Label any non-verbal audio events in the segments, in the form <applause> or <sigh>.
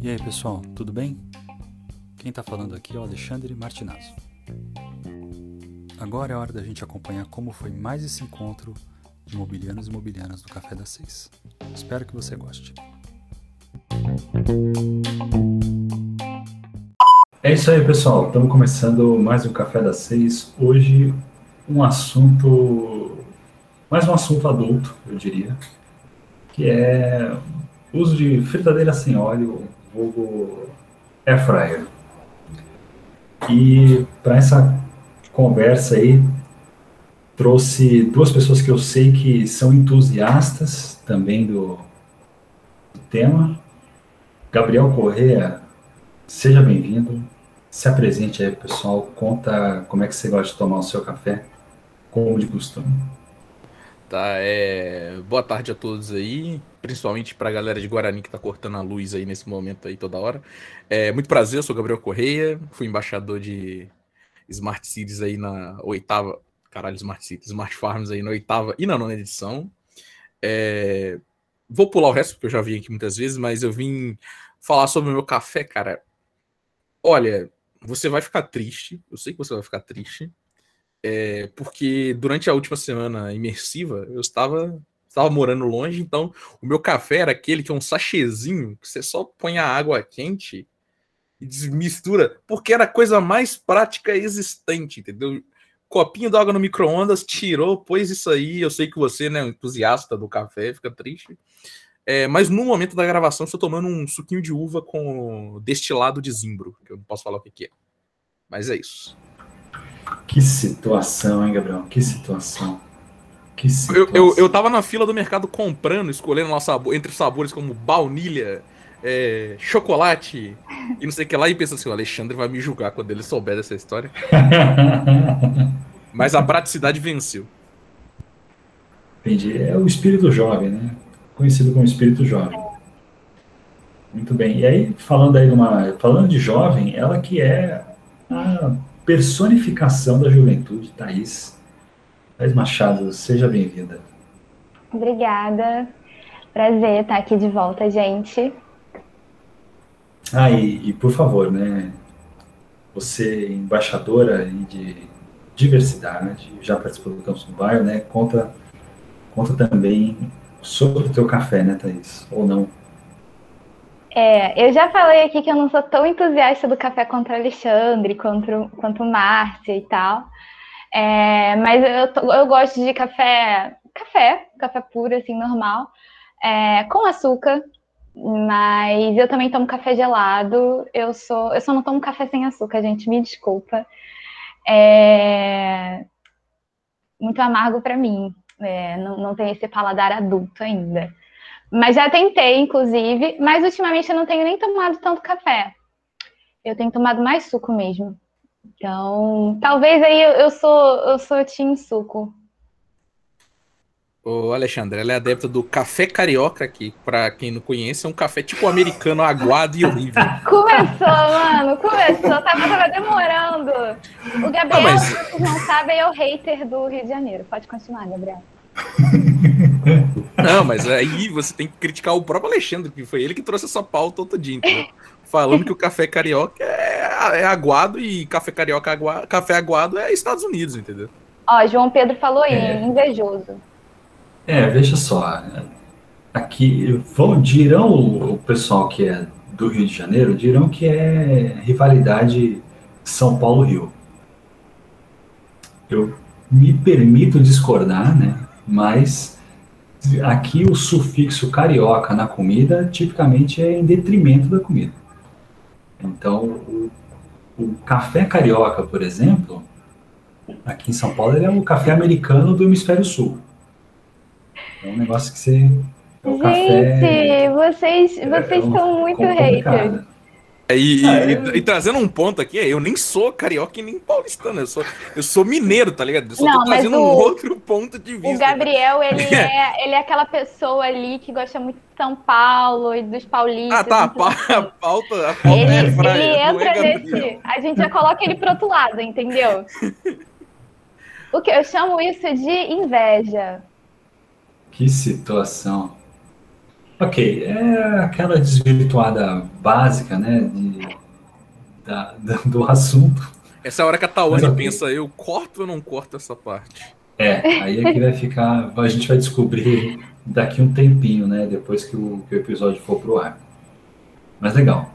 E aí pessoal, tudo bem? Quem está falando aqui é o Alexandre Martinazzo. Agora é hora da gente acompanhar como foi mais esse encontro de imobiliários e imobiliárias do Café das Seis. Espero que você goste. É isso aí, pessoal. Estamos começando mais um Café das Seis. Hoje, um assunto, mais um assunto adulto, eu diria, que é uso de fritadeira sem óleo, vulgo air fryer. E para essa conversa aí, trouxe duas pessoas que eu sei que são entusiastas também do, do tema. Gabriel Correa, seja bem-vindo. Se apresente aí, pessoal. Conta como é que você gosta de tomar o seu café, como de costume. Tá, é... Boa tarde a todos aí, principalmente para a galera de Guarani que tá cortando a luz aí nesse momento aí toda hora. É muito prazer, eu sou Gabriel Correia, fui embaixador de Smart Cities aí na oitava, caralho, Smart Cities, Smart Farms aí na oitava e na nona edição. É... Vou pular o resto, porque eu já vim aqui muitas vezes, mas eu vim falar sobre o meu café, cara. Olha, você vai ficar triste, eu sei que você vai ficar triste, é, porque durante a última semana imersiva eu estava, estava morando longe, então o meu café era aquele que é um sachêzinho que você só põe a água quente e mistura, porque era a coisa mais prática existente, entendeu? Copinho d'água no micro-ondas, tirou, pôs isso aí. Eu sei que você, né, é um entusiasta do café, fica triste. É, mas no momento da gravação, estou tomando um suquinho de uva com destilado de zimbro, que eu não posso falar o que, que é. Mas é isso. Que situação, hein, Gabriel? Que situação. Que situação. Eu, eu, eu tava na fila do mercado comprando, escolhendo lá sabor, entre sabores como baunilha, é, chocolate e não sei o que lá, e pensando assim: o Alexandre vai me julgar quando ele souber dessa história. <laughs> Mas a praticidade venceu. Entendi. É o espírito jovem, né? Conhecido como espírito jovem. Muito bem. E aí, falando aí de uma. Falando de jovem, ela que é a personificação da juventude, Thaís. Thaís Machado, seja bem-vinda. Obrigada. Prazer estar aqui de volta, gente. Ah, e, e por favor, né? Você, embaixadora de diversidade, já participou do Campus do Bairro, né? Conta, conta também sobre o teu café, né, Thaís? Ou não? É, eu já falei aqui que eu não sou tão entusiasta do café contra Alexandre, quanto, quanto Márcia e tal. É, mas eu, eu gosto de café, café, café puro, assim, normal, é, com açúcar. Mas eu também tomo café gelado. Eu sou, eu só não tomo café sem açúcar, gente, me desculpa. É muito amargo para mim. É, não, não tem esse paladar adulto ainda. Mas já tentei, inclusive, mas ultimamente eu não tenho nem tomado tanto café. Eu tenho tomado mais suco mesmo. Então, talvez aí eu, eu sou eu sou team suco. Ô, Alexandre, ela é adepta do café carioca, que, pra quem não conhece, é um café tipo americano aguado e horrível. <laughs> Começou, mano, começou, tava, tava demorando. O Gabriel, ah, mas... se vocês não sabem, é o hater do Rio de Janeiro. Pode continuar, Gabriel. <laughs> Não, mas aí você tem que criticar o próprio Alexandre, que foi ele que trouxe essa pauta outro dia, entendeu? Falando que o café carioca é, é aguado e café carioca aguado, café aguado é Estados Unidos, entendeu? Ó, João Pedro falou aí, é. invejoso. É, veja só. Aqui, vão, dirão o pessoal que é do Rio de Janeiro, dirão que é rivalidade São Paulo-Rio. Eu me permito discordar, né? Mas aqui o sufixo carioca na comida tipicamente é em detrimento da comida. Então, o, o café carioca, por exemplo, aqui em São Paulo, ele é o café americano do hemisfério sul. É um negócio que você. É Gente, café, vocês, é vocês é, são muito haters. E, ah, e, e, trazendo um ponto aqui, eu nem sou carioca e nem paulistano, eu sou, eu sou mineiro, tá ligado? Eu só não, tô trazendo o, um outro ponto de vista. O Gabriel, ele <laughs> é, ele é aquela pessoa ali que gosta muito de São Paulo e dos paulistas. Ah, tá, a, pauta, a pauta, a pauta ele, é fraia, ele entra é nesse. A gente já coloca ele pro outro lado, entendeu? <laughs> O que eu chamo isso de inveja. Que situação. Ok, é aquela desvirtuada básica, né, de, da, do assunto. Essa é a hora que a Tawane okay. pensa, eu corto ou não corto essa parte? É, aí é que vai ficar, a gente vai descobrir daqui um tempinho, né, depois que o, que o episódio for pro ar. Mas legal.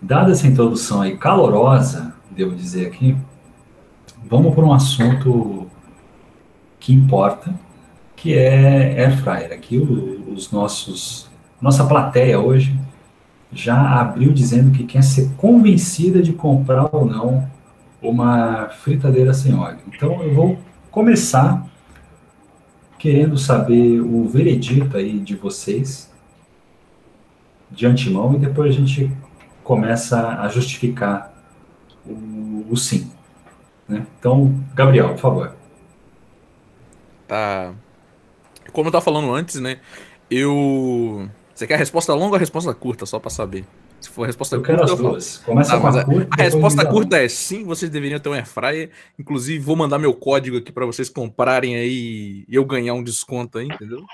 Dada essa introdução aí calorosa, devo dizer aqui, vamos para um assunto que importa, que é air fryer. Aqui os nossos, nossa plateia hoje já abriu dizendo que quer ser convencida de comprar ou não uma fritadeira sem óleo. Então eu vou começar querendo saber o veredito aí de vocês de antemão e depois a gente começa a justificar o, o sim. Né? Então, Gabriel, por favor. Tá. Como eu tava falando antes, né? Eu. Você quer a resposta longa ou a resposta curta, só para saber? Se for a resposta eu curta, quero as duas. Começa ah, com a, curta. A resposta curta é sim, vocês deveriam ter um airfryer. Inclusive, vou mandar meu código aqui para vocês comprarem aí e eu ganhar um desconto aí, entendeu?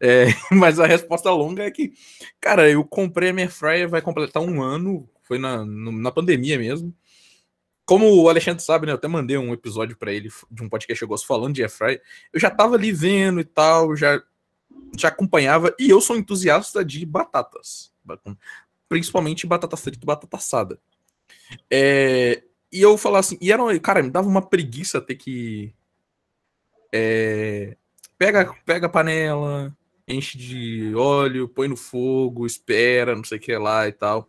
É, <laughs> mas a resposta longa é que, cara, eu comprei a minha airfryer, vai completar um ano, foi na, na pandemia mesmo. Como o Alexandre sabe, né? Eu até mandei um episódio para ele de um podcast que eu gosto falando de airfryer. Eu já tava ali vendo e tal, já já acompanhava e eu sou entusiasta de batatas, principalmente batata frita e batata assada. É, e eu falava assim, e era, cara, me dava uma preguiça ter que é, pega pega a panela, enche de óleo, põe no fogo, espera, não sei o que lá e tal.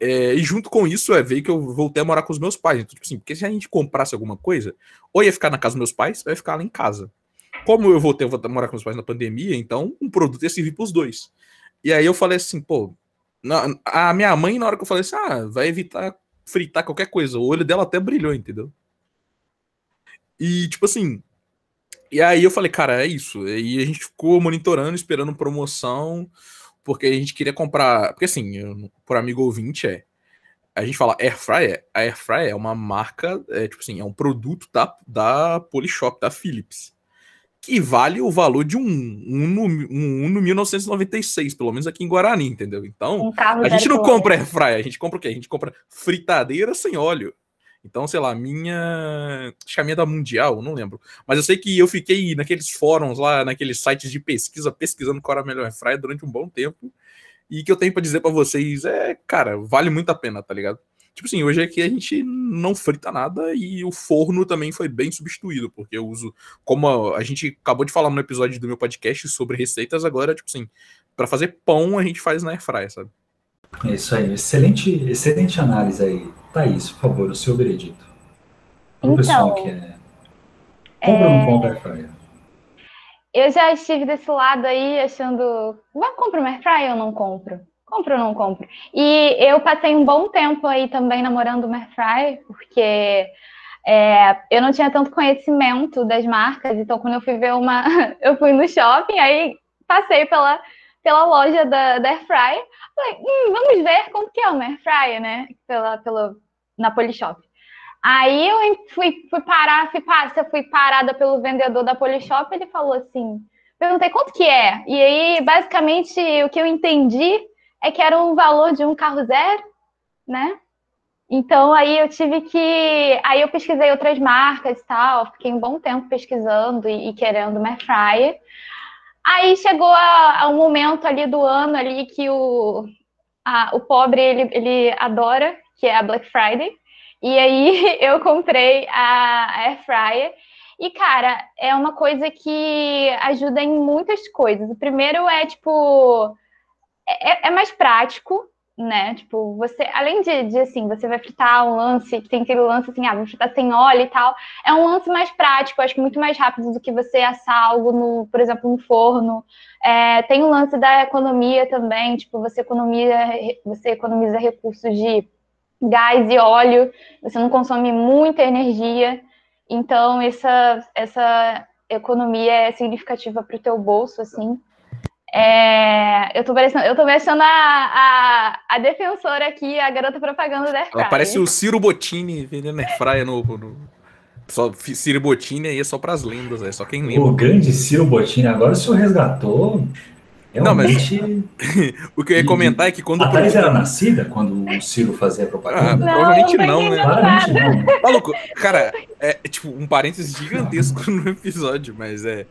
É, e junto com isso, é ver que eu voltei a morar com os meus pais. Então, tipo assim, porque se a gente comprasse alguma coisa, ou ia ficar na casa dos meus pais, ou ia ficar lá em casa. Como eu voltei a morar com os meus pais na pandemia, então um produto ia servir para os dois. E aí eu falei assim, pô, na, a minha mãe, na hora que eu falei assim, ah, vai evitar fritar qualquer coisa, o olho dela até brilhou, entendeu? E tipo assim, e aí eu falei, cara, é isso. E a gente ficou monitorando, esperando promoção porque a gente queria comprar. Porque assim, por amigo ouvinte é. A gente fala Air Fryer, a Air Fryer é uma marca, é, tipo assim, é um produto da, da Polishop, da Philips, que vale o valor de um Uno, um Uno 1996, pelo menos aqui em Guarani, entendeu? Então, um a gente não compra Air Fryer, a gente compra o quê? A gente compra fritadeira sem óleo. Então, sei lá, minha. Acho que a minha é da Mundial, não lembro. Mas eu sei que eu fiquei naqueles fóruns lá, naqueles sites de pesquisa, pesquisando qual era a melhor fryer durante um bom tempo. E que eu tenho para dizer para vocês é, cara, vale muito a pena, tá ligado? Tipo assim, hoje aqui a gente não frita nada e o forno também foi bem substituído, porque eu uso, como a gente acabou de falar no episódio do meu podcast sobre receitas, agora, tipo assim, para fazer pão a gente faz na airfryer, sabe? É isso aí, excelente, excelente análise aí. Thaís, por favor, o seu veredito. O então, pessoal que é. Compra ou não compra airfryer? Eu já estive desse lado aí achando, vai comprar uma airfryer ou não compro? Compro ou não compro? E eu passei um bom tempo aí também namorando uma airfryer, porque é, eu não tinha tanto conhecimento das marcas, então quando eu fui ver uma, <laughs> eu fui no shopping, aí passei pela, pela loja da, da Airfryer, falei, hum, vamos ver como que é uma Airfryer, né, pela, pela, na Polishop. Aí eu fui, fui parar, fui, fui parada pelo vendedor da Polishop, ele falou assim, perguntei quanto que é, e aí basicamente o que eu entendi é que era o valor de um carro zero, né, então aí eu tive que. Aí eu pesquisei outras marcas e tal, fiquei um bom tempo pesquisando e, e querendo uma Airfryer. Aí chegou a, a, um momento ali do ano ali que o, a, o pobre ele, ele adora, que é a Black Friday. E aí <laughs> eu comprei a Air Fryer. E, cara, é uma coisa que ajuda em muitas coisas. O primeiro é, tipo, é, é mais prático, né? Tipo, você, além de, de, assim, você vai fritar um lance, tem aquele lance assim, ah, vou fritar sem óleo e tal, é um lance mais prático, acho que muito mais rápido do que você assar algo no, por exemplo, no forno. É, tem o lance da economia também, tipo, você economiza, você economiza recursos de gás e óleo, você não consome muita energia, então essa, essa economia é significativa para o teu bolso, assim. É, eu tô parecendo, eu tô mexendo a, a, a, defensora aqui, a garota propaganda da Airfryer. Ela parece o Ciro Bottini vendendo Airfryer no, no Só Ciro Bottini aí é só pras lendas, é só quem lembra. O grande Ciro Bottini, agora o senhor resgatou. Não, mas Realmente. <laughs> o que eu ia comentar é que quando. A Thaís era nascida quando o Ciro fazia Ah, propaganda? provavelmente Não, não, não né? Claramente não. Maluco, cara, é tipo um parênteses gigantesco no episódio, mas é.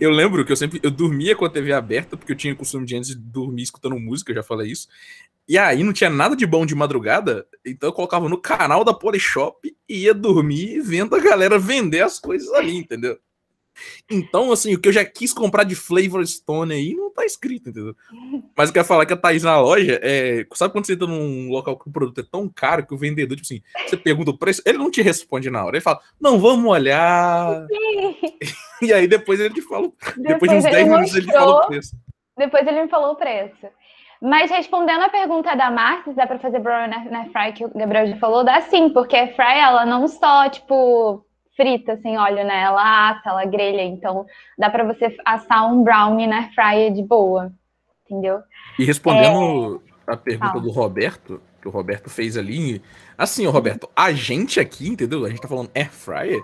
Eu lembro que eu sempre. Eu dormia com a TV aberta, porque eu tinha o costume de antes de dormir escutando música, eu já falei isso. E aí não tinha nada de bom de madrugada, então eu colocava no canal da Polishop e ia dormir vendo a galera vender as coisas ali, entendeu? Então, assim, o que eu já quis comprar de Flavor Stone aí não tá escrito, entendeu? Mas eu quero falar que a Thaís na loja é. Sabe quando você entra num local que o produto é tão caro que o vendedor, tipo assim, você pergunta o preço, ele não te responde na hora. Ele fala, não, vamos olhar. E aí depois ele te fala. Depois de uns ele 10 minutos ele te fala o mostrou, preço. Depois ele me falou o preço. Mas respondendo a pergunta da Marta, se dá pra fazer brownie na, na fry, que o Gabriel já falou, dá sim, porque a fry, ela não só, tipo, frita sem óleo, né? Ela assa, ela grelha, então dá pra você assar um brownie na fry de boa, entendeu? E respondendo a pergunta Fala. do Roberto, que o Roberto fez ali. Assim, ó, Roberto, a gente aqui, entendeu? A gente tá falando air fryer,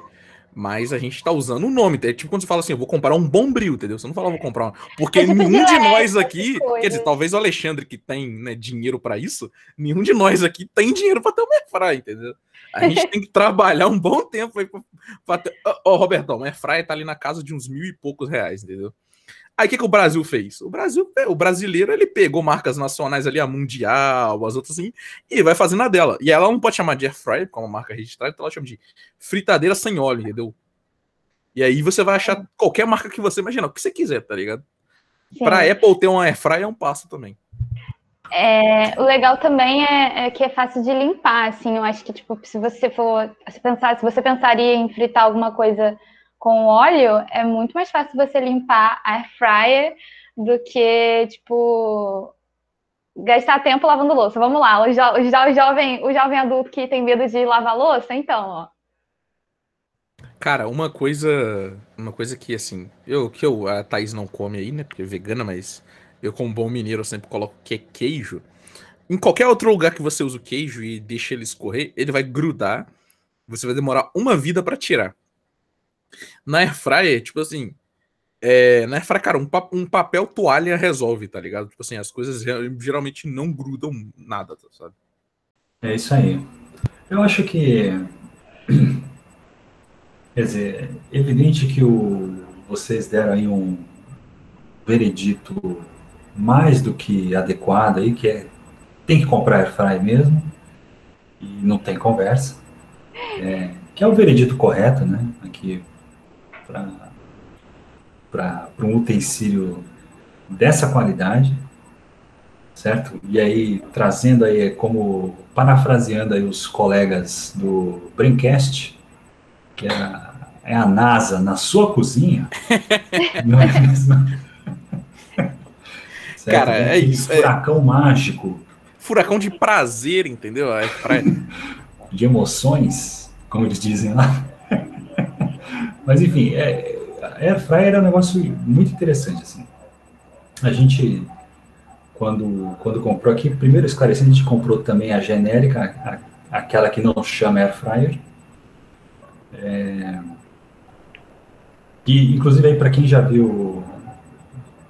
mas a gente tá usando o nome. É tipo quando você fala assim, eu vou comprar um bombril, entendeu? Você não fala, vou comprar um. Porque É nenhum de gilete, nós aqui. Quer dizer, talvez o Alexandre que tem né, dinheiro pra isso, nenhum de nós aqui tem dinheiro pra ter um air fryer, entendeu? A gente tem que <laughs> trabalhar um bom tempo aí pra, pra ter. Ó, ó, Robertão, o air fryer tá ali na casa de uns mil e poucos reais, entendeu? Aí o que, que o Brasil fez? O Brasil, o brasileiro, ele pegou marcas nacionais ali, a Mundial, as outras assim, e vai fazendo a dela. E ela não pode chamar de air fryer, como uma marca registrada, então ela chama de fritadeira sem óleo, entendeu? E aí você vai achar qualquer marca que você imaginar, o que você quiser, tá ligado? Sim. Pra Apple ter um air fryer é um passo também. É, o legal também é, é que é fácil de limpar, assim, eu acho que, tipo, se você for se pensar, se você pensaria em fritar alguma coisa com óleo, é muito mais fácil você limpar a air fryer do que, tipo, gastar tempo lavando louça. Vamos lá, o, jo o, jo o jovem, o jovem adulto que tem medo de lavar louça, então, ó. Cara, uma coisa. Uma coisa que, assim, eu que eu, a Thaís não come aí, né? Porque é vegana, mas eu, como bom mineiro, sempre coloco que é queijo. Em qualquer outro lugar que você usa o queijo e deixa ele escorrer, ele vai grudar. Você vai demorar uma vida pra tirar. Na Airfryer, tipo assim. É, na Airfryer, cara, um, pa- um papel toalha resolve, tá ligado? Tipo assim, as coisas geralmente não grudam nada, tá, sabe? É isso aí. Eu acho que. <clears throat> Quer dizer, é evidente que o, vocês deram aí um veredito mais do que adequado aí, que é tem que comprar airfryer mesmo, e não tem conversa. É, que é o veredito correto, né? Aqui para um utensílio dessa qualidade, certo? E aí trazendo aí como parafraseando aí os colegas do Braincast, que é a, é a NASA na sua cozinha, <laughs> não é mesmo? <laughs> Certo? Cara, é isso, é- Furacão mágico Furacão de prazer, entendeu? A Airfryer. <laughs> de emoções, como eles dizem lá. Mas enfim, é, a Air Fryer é um negócio muito interessante assim. A gente quando quando comprou aqui, primeiro esclarecendo, a gente comprou também a genérica, a- aquela que não chama Air Fryer. É, e inclusive aí para quem já viu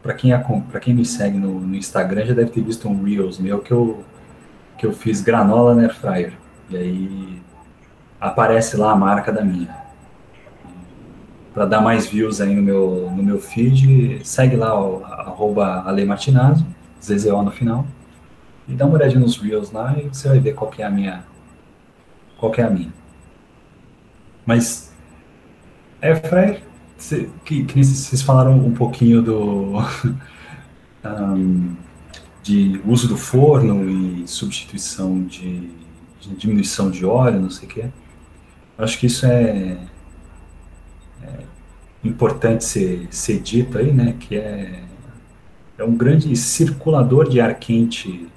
para quem para quem me segue no, no Instagram já deve ter visto um reels meu que eu que eu fiz granola na Air Fryer. E aí aparece lá a marca da minha. Para dar mais views aí no meu, no meu feed, segue lá o arroba alemartinazo, ZZO no final, e dá uma olhadinha nos reels lá e você vai ver qual que é a minha. Qual que é a minha. Mas Airfryer, cê- que, que vocês falaram um pouquinho do <laughs> um, de uso do forno e substituição de, de diminuição de óleo, não sei o quê. Acho que isso é, é importante ser, ser dito aí, né? Que é, é um grande circulador de ar quente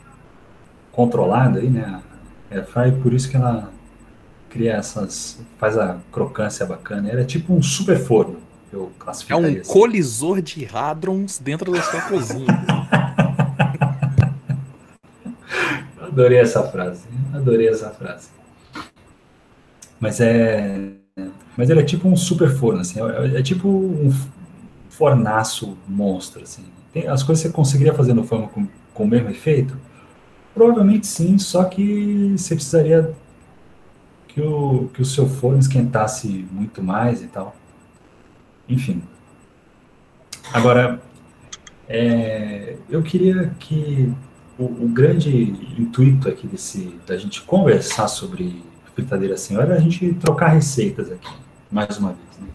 controlado aí, né? A Airfryer, por isso que ela cria essas, faz a crocância bacana. Ela é tipo um super forno, eu É um assim. colisor de hadrons dentro da sua cozinha. <laughs> Adorei essa frase, adorei essa frase. Mas é, Mas ele é tipo um super forno, assim, é, é tipo um fornaço monstro, assim. Tem, as coisas que você conseguiria fazer no forno com, com o mesmo efeito? Provavelmente sim, só que você precisaria que o, que o seu forno esquentasse muito mais e tal. Enfim. Agora, é, eu queria que o, o, grande intuito aqui desse, da gente conversar sobre fritadeira senhora a gente trocar receitas aqui, mais uma vez. Né?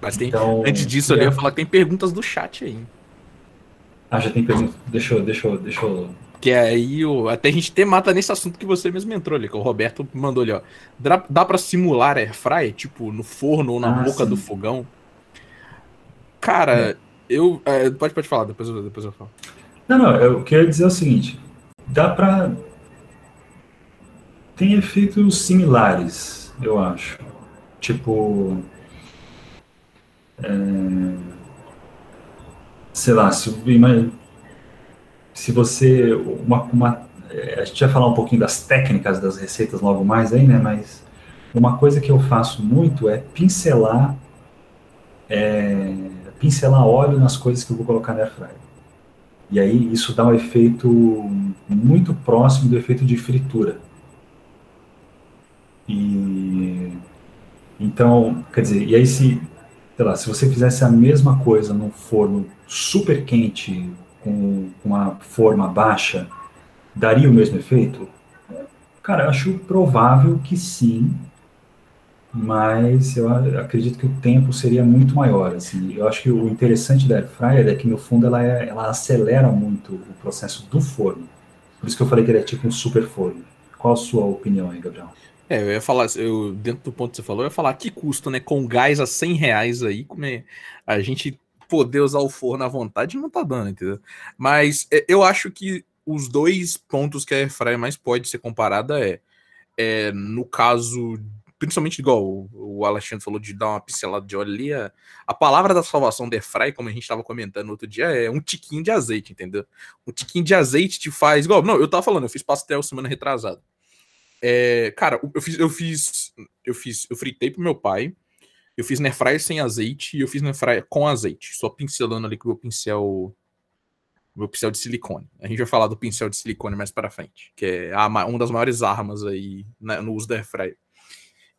Mas tem, então, antes disso, eu ia falar que tem perguntas do chat aí. Ah, já tem perguntas. Deixa eu, deixa eu, deixa eu que aí o, até a gente ter mata nesse assunto que você mesmo entrou ali, que o Roberto mandou ali, ó. Dá, dá pra simular air fry, tipo, no forno ou na ah, boca sim. do fogão? Cara, é. eu. É, pode, pode falar, depois eu, depois eu falo. Não, não, eu queria dizer o seguinte: dá pra. Tem efeitos similares, eu acho. Tipo. É, sei lá, se, se você. Uma, uma, é, a gente vai falar um pouquinho das técnicas das receitas logo mais aí, né? Mas uma coisa que eu faço muito é pincelar. É, pincelar óleo nas coisas que eu vou colocar na airfryer. E aí isso dá um efeito muito próximo do efeito de fritura. E então, quer dizer, e aí se, sei lá, se você fizesse a mesma coisa num forno super quente, com uma forma baixa, daria o mesmo efeito? Cara, eu acho provável que sim, mas eu acredito que o tempo seria muito maior. Assim. Eu acho que o interessante da air fryer é que, no fundo, ela, é, ela acelera muito o processo do forno. Por isso que eu falei que ele é tipo um super forno. Qual a sua opinião aí, Gabriel? É, eu ia falar, eu, dentro do ponto que você falou, eu ia falar que custo, né? Com gás a 100 reais aí, como é, a gente poder usar o forno à vontade não tá dando, entendeu? Mas é, eu acho que os dois pontos que a Airfryer mais pode ser comparada é, é no caso, principalmente igual o Alexandre falou de dar uma pincelada de óleo ali, a, a palavra da salvação da Airfryer, como a gente estava comentando outro dia, é um tiquinho de azeite, entendeu? Um tiquinho de azeite te faz, igual, não, eu tava falando, eu fiz pastel semana retrasada. É, cara, eu fiz, eu fiz, eu fiz, eu fritei pro meu pai, eu fiz fryer sem azeite e eu fiz fryer com azeite, só pincelando ali com o meu pincel meu pincel de silicone. A gente vai falar do pincel de silicone mais para frente, que é a, uma das maiores armas aí né, no uso da airfryer.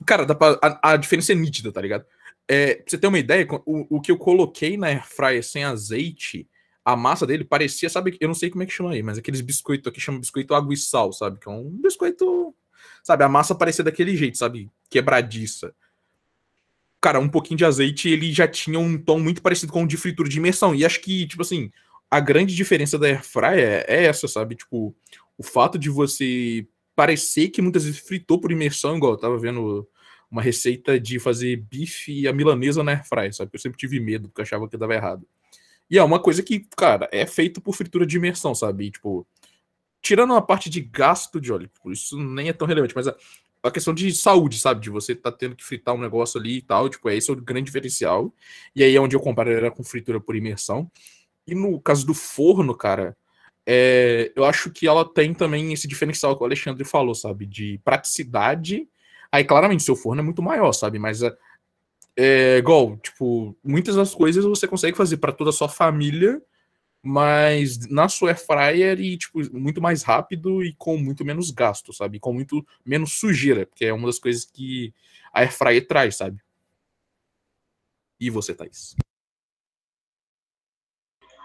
Cara, pra, a, a, diferença é nítida, tá ligado? É, pra você ter uma ideia, o, o que eu coloquei na airfryer sem azeite, a massa dele parecia, sabe, eu não sei como é que chama aí, mas aqueles biscoitos aqui chama biscoito água e sal, sabe? Que é um biscoito, sabe? A massa parecia daquele jeito, sabe? Quebradiça cara, um pouquinho de azeite, ele já tinha um tom muito parecido com o de fritura de imersão. E acho que, tipo assim, a grande diferença da air fryer é essa, sabe? Tipo, o fato de você parecer que muitas vezes fritou por imersão, igual eu tava vendo uma receita de fazer bife a milanesa na air fryer, sabe? Eu sempre tive medo, porque achava que dava errado. E é uma coisa que, cara, é feito por fritura de imersão, sabe? E, tipo, tirando a parte de gasto de óleo, por isso nem é tão relevante, mas a, a questão de saúde, sabe? De você tá tendo que fritar um negócio ali e tal. Tipo, esse é o grande diferencial. E aí é onde eu comparo era com fritura por imersão. E no caso do forno, cara, é, eu acho que ela tem também esse diferencial que o Alexandre falou, sabe? De praticidade. Aí, claramente, seu forno é muito maior, sabe? Mas é, é igual, tipo, muitas das coisas você consegue fazer para toda a sua família mas na sua air fryer e tipo muito mais rápido e com muito menos gasto, sabe? Com muito menos sujeira, porque é uma das coisas que a air fryer traz, sabe? E você, Thaís?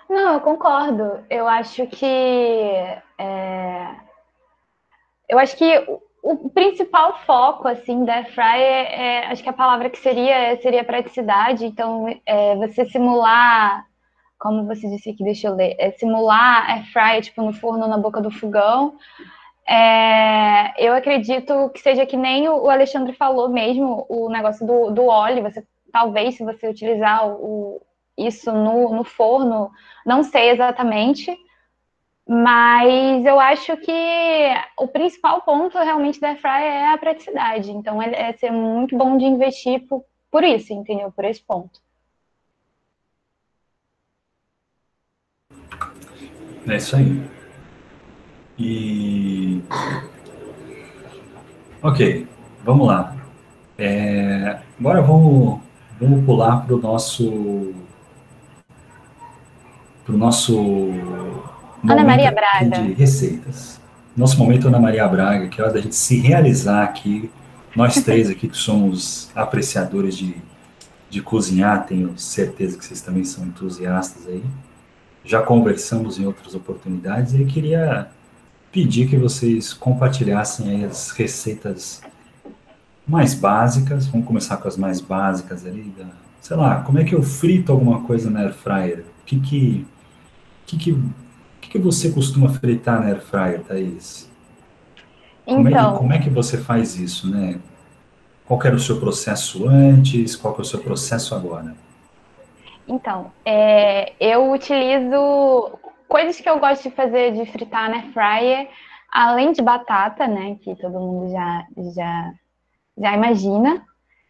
Não, eu concordo. Eu acho que é... eu acho que o, principal foco assim da air fryer é, acho que a palavra que seria seria praticidade. Então, é, você simular como você disse aqui, deixa eu ler, é simular air fry, tipo, no forno na boca do fogão. É, eu acredito que seja que nem o Alexandre falou mesmo, o negócio do, do óleo, você talvez se você utilizar o, isso no, no forno, não sei exatamente, mas eu acho que o principal ponto realmente da air fry é a praticidade. Então é, é ser muito bom de investir por, por isso, entendeu? Por esse ponto. É isso aí. E. Ok, vamos lá. É... Agora vamos, vamos pular para o nosso para o nosso Ana Maria Braga de receitas. Nosso momento Ana Maria Braga, que é hora da gente se realizar aqui. Nós três aqui que somos apreciadores de, de cozinhar, tenho certeza que vocês também são entusiastas aí. Já conversamos em outras oportunidades e queria pedir que vocês compartilhassem as receitas mais básicas. Vamos começar com as mais básicas ali. Da, sei lá, como é que eu frito alguma coisa na air fryer? O que que, que, que, que, você costuma fritar na air fryer, Thaís? Como, é que, Então, como é que você faz isso, né? Qual era o seu processo antes? Qual é o seu processo agora? Então, é, eu utilizo coisas que eu gosto de fazer de fritar na fryer, além de batata, né, que todo mundo já, já, já imagina.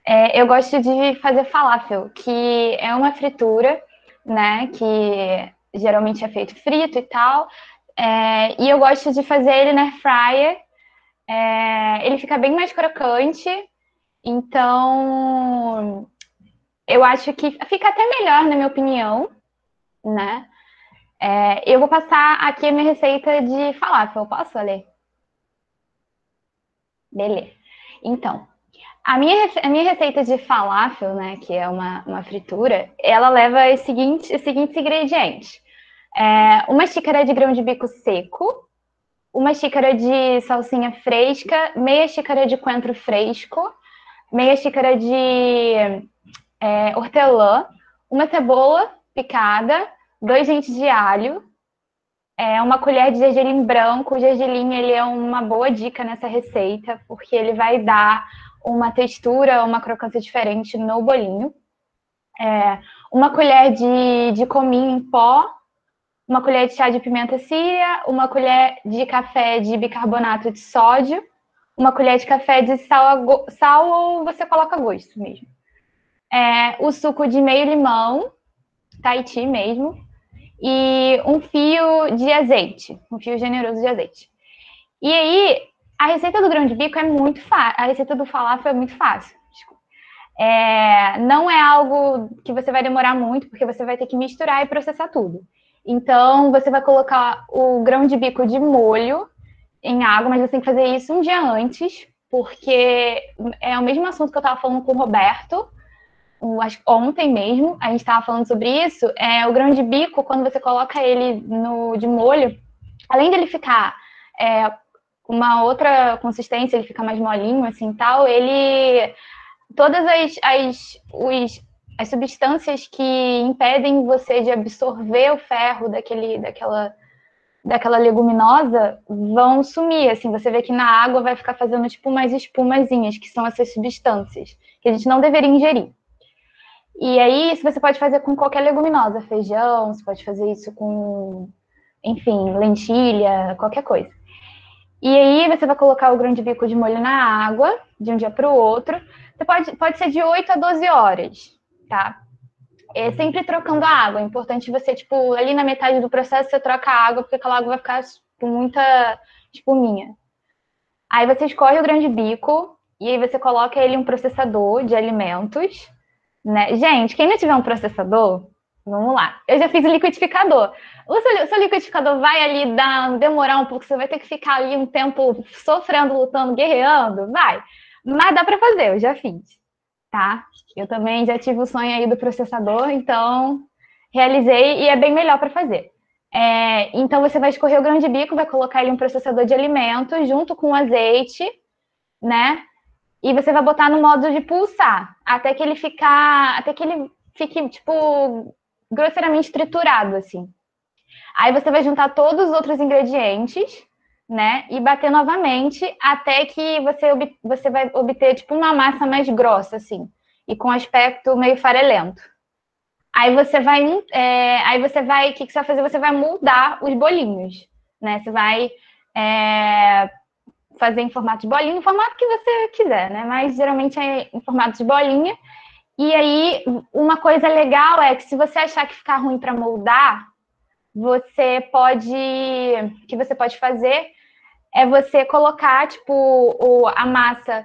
É, eu gosto de fazer falafel, que é uma fritura, né, que geralmente é feito frito e tal. É, e eu gosto de fazer ele na fryer. É, ele fica bem mais crocante, então eu acho que fica até melhor, na minha opinião, né? É, eu vou passar aqui a minha receita de falafel. Posso ler? Beleza. Então, a minha, a minha receita de falafel, né, que é uma, uma fritura, ela leva os seguintes, os seguintes ingredientes. É, uma xícara de grão de bico seco, uma xícara de salsinha fresca, meia xícara de coentro fresco, meia xícara de é, hortelã, uma cebola picada, dois dentes de alho, é, uma colher de gergelim branco. O gergelim ele é uma boa dica nessa receita, porque ele vai dar uma textura, uma crocância diferente no bolinho. É, uma colher de, de cominho em pó, uma colher de chá de pimenta síria, uma colher de café de bicarbonato de sódio, uma colher de café de sal, sal ou você coloca gosto mesmo. É, o suco de meio limão, Tahiti mesmo, e um fio de azeite, um fio generoso de azeite. E aí, a receita do grão de bico é muito fácil, a receita do falafel é muito fácil. É, não é algo que você vai demorar muito, porque você vai ter que misturar e processar tudo. Então, você vai colocar o grão de bico de molho em água, mas você tem que fazer isso um dia antes, porque é o mesmo assunto que eu estava falando com o Roberto, ontem mesmo, a gente estava falando sobre isso. É, o grão de bico, quando você coloca ele no, de molho, além dele ficar é, uma outra consistência, ele fica mais molinho, assim, tal, ele... Todas as, as, os, as substâncias que impedem você de absorver o ferro daquele, daquela, daquela leguminosa vão sumir, assim, você vê que na água vai ficar fazendo, tipo, umas espumazinhas, que são essas substâncias, que a gente não deveria ingerir. E aí, isso você pode fazer com qualquer leguminosa, feijão, você pode fazer isso com, enfim, lentilha, qualquer coisa. E aí, você vai colocar o grão de bico de molho na água, de um dia para o outro. Você pode, pode ser de 8 a 12 horas, tá? É sempre trocando a água. É importante você, tipo, ali na metade do processo, você troca a água, porque aquela água vai ficar com muita espuminha. Aí você escorre o grão de bico e aí você coloca ele em um processador de alimentos, né? Gente, quem não tiver um processador, vamos lá. Eu já fiz o liquidificador. O seu, seu liquidificador vai ali dar, demorar um pouco, você vai ter que ficar ali um tempo sofrendo, lutando, guerreando, vai. Mas dá para fazer, eu já fiz, tá? Eu também já tive o sonho aí do processador, então realizei e é bem melhor para fazer. É, então você vai escorrer o grão de bico, vai colocar ele um processador de alimentos junto com o azeite, né? E você vai botar no modo de pulsar, até que ele ficar, até que ele fique tipo grosseiramente triturado assim. Aí você vai juntar todos os outros ingredientes, né? E bater novamente até que você, você vai obter tipo uma massa mais grossa assim e com aspecto meio farelento. Aí você vai, é, aí você vai, o que, que você vai fazer? Você vai moldar os bolinhos, né? Você vai é, fazer em formato de bolinha, no formato que você quiser, né? Mas geralmente é em formato de bolinha. E aí, uma coisa legal é que se você achar que ficar ruim para moldar, você pode, o que você pode fazer é você colocar tipo o, a massa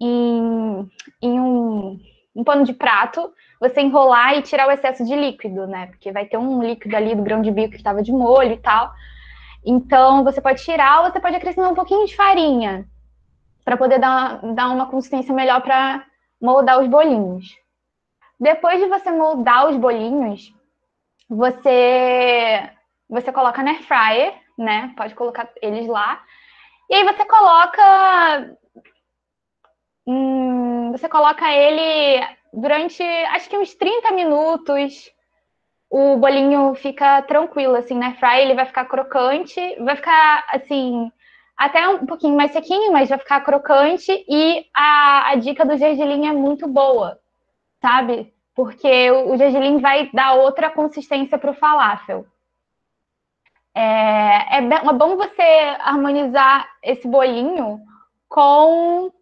em, em um um pano de prato, você enrolar e tirar o excesso de líquido, né? Porque vai ter um líquido ali do grão de bico que estava de molho e tal. Então, você pode tirar ou você pode acrescentar um pouquinho de farinha para poder dar, dar uma consistência melhor para moldar os bolinhos. Depois de você moldar os bolinhos, você você coloca na air fryer, né? Pode colocar eles lá. E aí você coloca hum, você coloca ele durante acho que uns 30 minutos. O bolinho fica tranquilo assim na air fryer, ele vai ficar crocante, vai ficar assim até um pouquinho mais sequinho, mas vai ficar crocante e a, a dica do gergelim é muito boa, sabe? Porque o, o gergelim vai dar outra consistência para o falafel. É, é, é bom você harmonizar esse bolinho com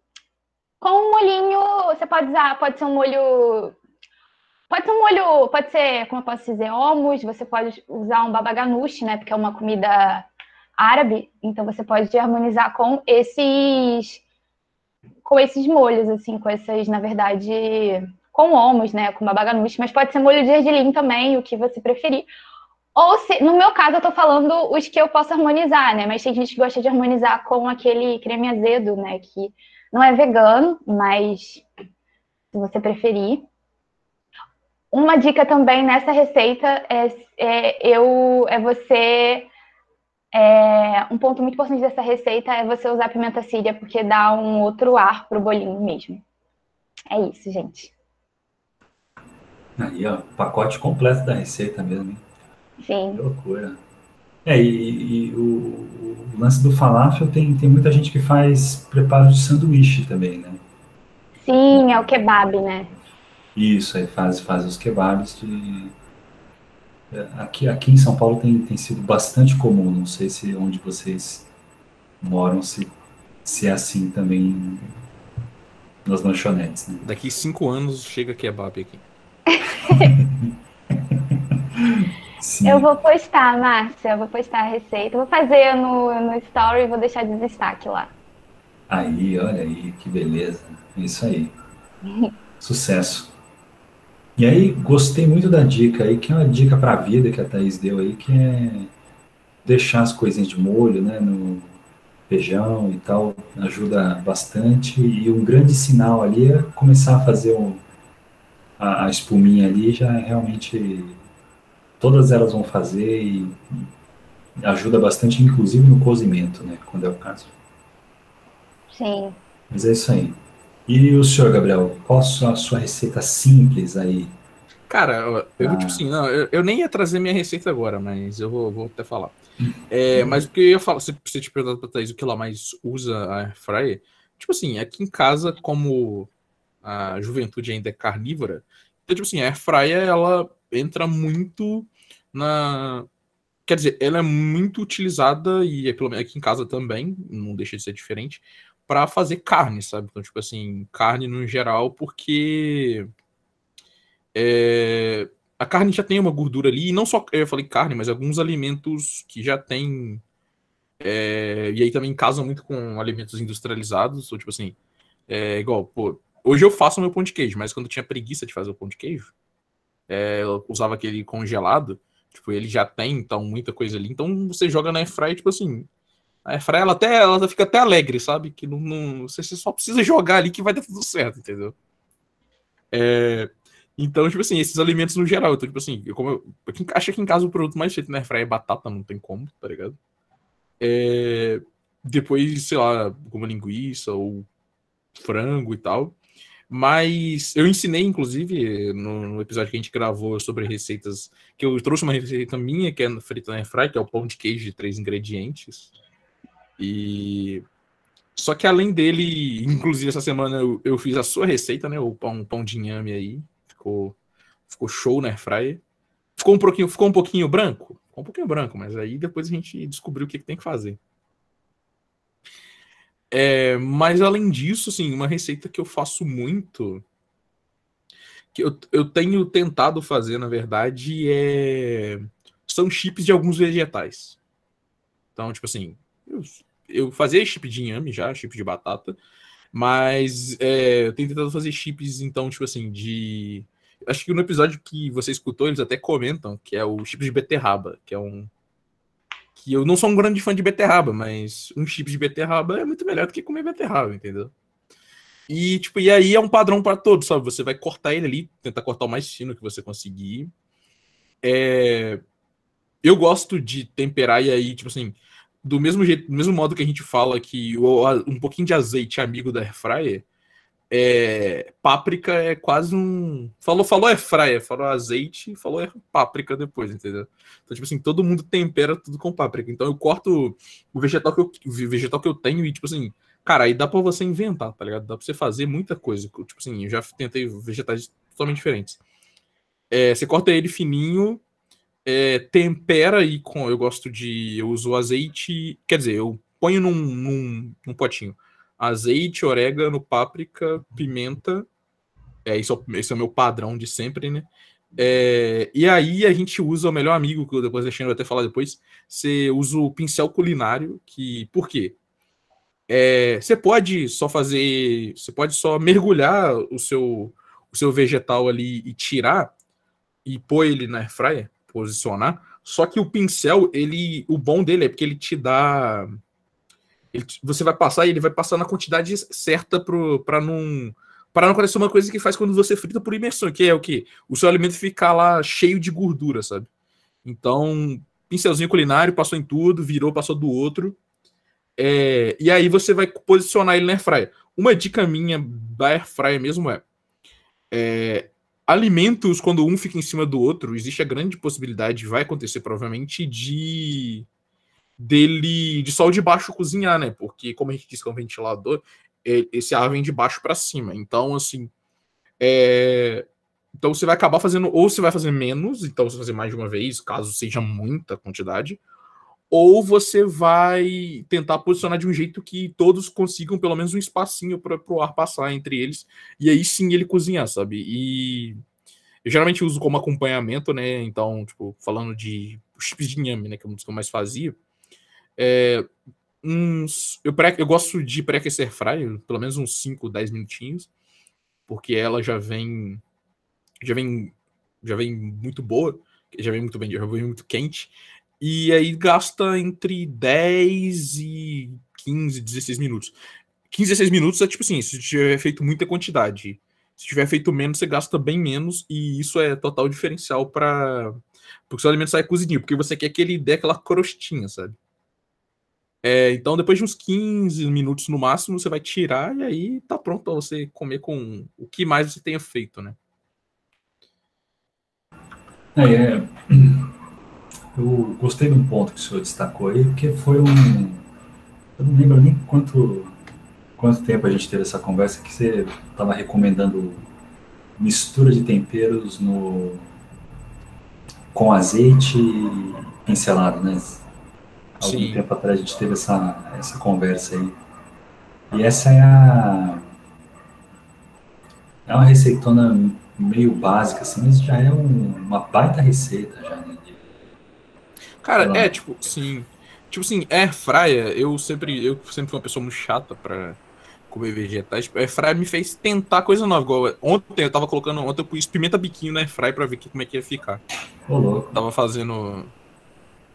com um molhinho. Você pode usar, pode ser um molho Pode ser um molho, pode ser, como eu posso dizer, homus, você pode usar um babaganuche, né? Porque é uma comida árabe, então você pode harmonizar com esses com esses molhos, assim, com essas, na verdade, com homus, né, com babaganuche, mas pode ser molho de gergelim também, o que você preferir. Ou se, no meu caso, eu tô falando os que eu posso harmonizar, né, mas tem gente que gosta de harmonizar com aquele creme azedo, né, que não é vegano, mas se você preferir. Uma dica também nessa receita é, é, eu, é você é, um ponto muito importante dessa receita é você usar pimenta síria, porque dá um outro ar pro bolinho mesmo. É isso, gente. Aí, ó, pacote completo da receita mesmo, hein? Sim. Que loucura. É, e, e o, o, lance do falafel tem, tem muita gente que faz preparo de sanduíche também, né? Sim, é o kebab, né? Isso, aí faz, faz os kebabs de, é, aqui, aqui em São Paulo tem, tem sido bastante comum, não sei se onde vocês moram, se, se é assim também nas lanchonetes. Né? Daqui cinco anos chega kebab aqui. <laughs> eu vou postar, Márcia, eu vou postar a receita. Vou fazer no, no story e vou deixar de destaque lá. Aí, olha aí, que beleza. Isso aí. <laughs> Sucesso. E aí, gostei muito da dica aí, que é uma dica para a vida que a Thaís deu aí, que é deixar as coisinhas de molho, né, no feijão e tal, ajuda bastante. E um grande sinal ali é começar a fazer um, a, a espuminha ali, já realmente todas elas vão fazer e, e ajuda bastante, inclusive no cozimento, né, quando é o caso. Sim. Mas é isso aí. E o senhor, Gabriel, qual a sua, receita simples aí? Cara, eu, ah. tipo assim, não, eu, eu, nem ia trazer minha receita agora, mas eu vou, vou até falar. É, mas o que eu ia falar, se você te perguntar pra Thaís o que ela mais usa a airfryer, tipo assim, aqui em casa, como a juventude ainda é carnívora, então, tipo assim, a airfryer, ela entra muito na... Quer dizer, ela é muito utilizada, e é pelo menos aqui em casa também, não deixa de ser diferente, para fazer carne, sabe? Então, tipo assim, carne no geral, porque é, a carne já tem uma gordura ali, e não só eu falei carne, mas alguns alimentos que já tem. É, e aí também casam muito com alimentos industrializados, ou tipo assim, é igual, pô, hoje eu faço meu pão de queijo, mas quando eu tinha preguiça de fazer o pão de queijo, é, eu usava aquele congelado, tipo, ele já tem, então, muita coisa ali, então você joga na airfryer, tipo assim, a Airfryer, ela até ela fica até alegre, sabe? Que não, não você só precisa jogar ali que vai dar tudo certo, entendeu? É, então, tipo assim, esses alimentos no geral, então, tipo assim, eu, como eu, eu acho que em casa o produto mais feito na Airfryer é batata, não tem como, tá ligado? É, depois, sei lá, como linguiça ou frango e tal. Mas eu ensinei, inclusive, no, no, episódio que a gente gravou sobre receitas, que eu trouxe uma receita minha, que é frita na airfryer, que é o pão de queijo de três ingredientes. E só que além dele, inclusive essa semana eu, eu fiz a sua receita, né? O pão, pão de inhame aí. Ficou, ficou show na airfryer. Ficou um pouquinho, ficou um pouquinho branco? Ficou um pouquinho branco, mas aí depois a gente descobriu o que, que tem que fazer. É, mas além disso, assim, uma receita que eu faço muito, que eu, eu tenho tentado fazer, na verdade, é são chips de alguns vegetais. Então, tipo assim, eu, eu fazia chip de inhame já, chip de batata, Mas é, eu tenho tentado fazer chips, então, tipo assim, de. Acho que no episódio que você escutou, eles até comentam que é o chip de beterraba, que é um. Que eu não sou um grande fã de beterraba, mas um chip de beterraba é muito melhor do que comer beterraba, entendeu? E, tipo, e aí é um padrão para todos, sabe? Você vai cortar ele ali, tentar cortar o mais fino que você conseguir. É... Eu gosto de temperar e aí, tipo assim, do mesmo jeito, do mesmo modo que a gente fala que um pouquinho de azeite é amigo da airfryer, é... páprica é quase um. Falou, falou airfryer, falou azeite, falou é páprica depois, entendeu? Então, tipo assim, todo mundo tempera tudo com páprica. Então eu corto o vegetal que eu, o vegetal que eu tenho e, tipo assim, Cara, aí dá pra você inventar, tá ligado? Dá pra você fazer muita coisa. Tipo assim, eu já tentei vegetais totalmente diferentes. É, você corta ele fininho, é, tempera e com. Eu gosto de. Eu uso azeite. Quer dizer, eu ponho num, num, num potinho azeite, orégano, páprica, pimenta. É, isso, é esse é o meu padrão de sempre, né? É, e aí a gente usa o melhor amigo, que eu depois deixando até falar depois. Você usa o pincel culinário, que. Por quê? É, você pode só fazer, você pode só mergulhar o seu, o seu vegetal ali e tirar e pôr ele na airfryer, posicionar. Só que o pincel, ele, o bom dele é porque ele te dá, ele, você vai passar e ele vai passar na quantidade certa para não para não acontecer uma coisa que faz quando você frita por imersão, que é o que o seu alimento ficar lá cheio de gordura, sabe? Então, pincelzinho culinário, passou em tudo, virou, passou do outro é, e aí você vai posicionar ele na airfryer. Uma dica minha da airfryer mesmo é, é, alimentos quando um fica em cima do outro, existe a grande possibilidade, vai acontecer provavelmente, de dele de sol de baixo cozinhar, né? Porque como a gente disse que é um ventilador, esse ar vem de baixo para cima. Então, assim, é, então você vai acabar fazendo, ou você vai fazer menos, então você vai fazer mais de uma vez, caso seja muita quantidade, ou você vai tentar posicionar de um jeito que todos consigam pelo menos um espacinho para o ar passar entre eles, e aí sim ele cozinhar, sabe? E eu geralmente uso como acompanhamento, né? Então, tipo, falando de chips de inhame, né? Que é um dos que eu mais fazia. É, uns, eu, pré, eu gosto de pré-aquecer fry, pelo menos uns 5, 10 minutinhos, porque ela já vem. Já vem. Já vem muito boa, já vem muito bem, já vem muito quente. E aí gasta entre 10 e 15, 16 minutos. 15, 16 minutos é tipo assim, se tiver feito muita quantidade. Se tiver feito menos, você gasta bem menos, e isso é total diferencial para porque seu alimento sai cozidinho, porque você quer que ele dê aquela crostinha, sabe? É, então, depois de uns 15 minutos no máximo, você vai tirar e aí tá pronto para você comer com o que mais você tenha feito, né? É, é, eu gostei de um ponto que o senhor destacou aí, porque foi um. Eu não lembro nem quanto, quanto tempo a gente teve essa conversa que você estava recomendando mistura de temperos no com azeite pincelado, né? Algum Sim. tempo atrás a gente teve essa, essa conversa aí. E essa é a. É uma receitona meio básica, assim, mas já é um, uma baita receita já, né? Cara, é, tipo, sim. Tipo assim, air fryer, eu sempre, eu sempre fui uma pessoa muito chata pra comer vegetais. Air fryer me fez tentar coisa nova. Igual, ontem eu tava colocando, ontem eu pus pimenta biquinho na air fryer pra ver que, como é que ia ficar. Tava fazendo.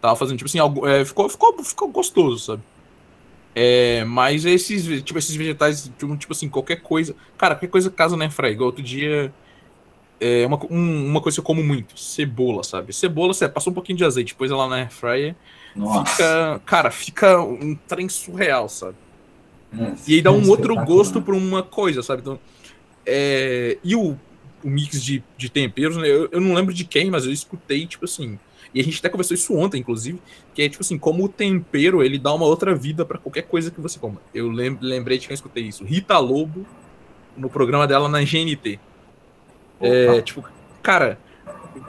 Tava fazendo, tipo assim, algo, é, ficou, ficou, ficou gostoso, sabe? É, mas esses, tipo, esses vegetais, tipo, tipo assim, qualquer coisa. Cara, qualquer coisa casa air fryer. Igual outro dia é uma, um, uma coisa que eu como muito, cebola, sabe? Cebola, você passa um pouquinho de azeite, depois ela na air fryer, Nossa. fica, cara, fica um trem surreal, sabe? É, e aí dá um outro gosto para uma coisa, sabe? Então, é, e o, o mix de, de temperos, né? Eu, eu não lembro de quem, mas eu escutei, tipo assim, e a gente até conversou isso ontem, inclusive, que é tipo assim, como o tempero, ele dá uma outra vida para qualquer coisa que você coma. Eu lembrei de quem eu escutei isso. Rita Lobo, no programa dela na GNT. É, tipo, cara,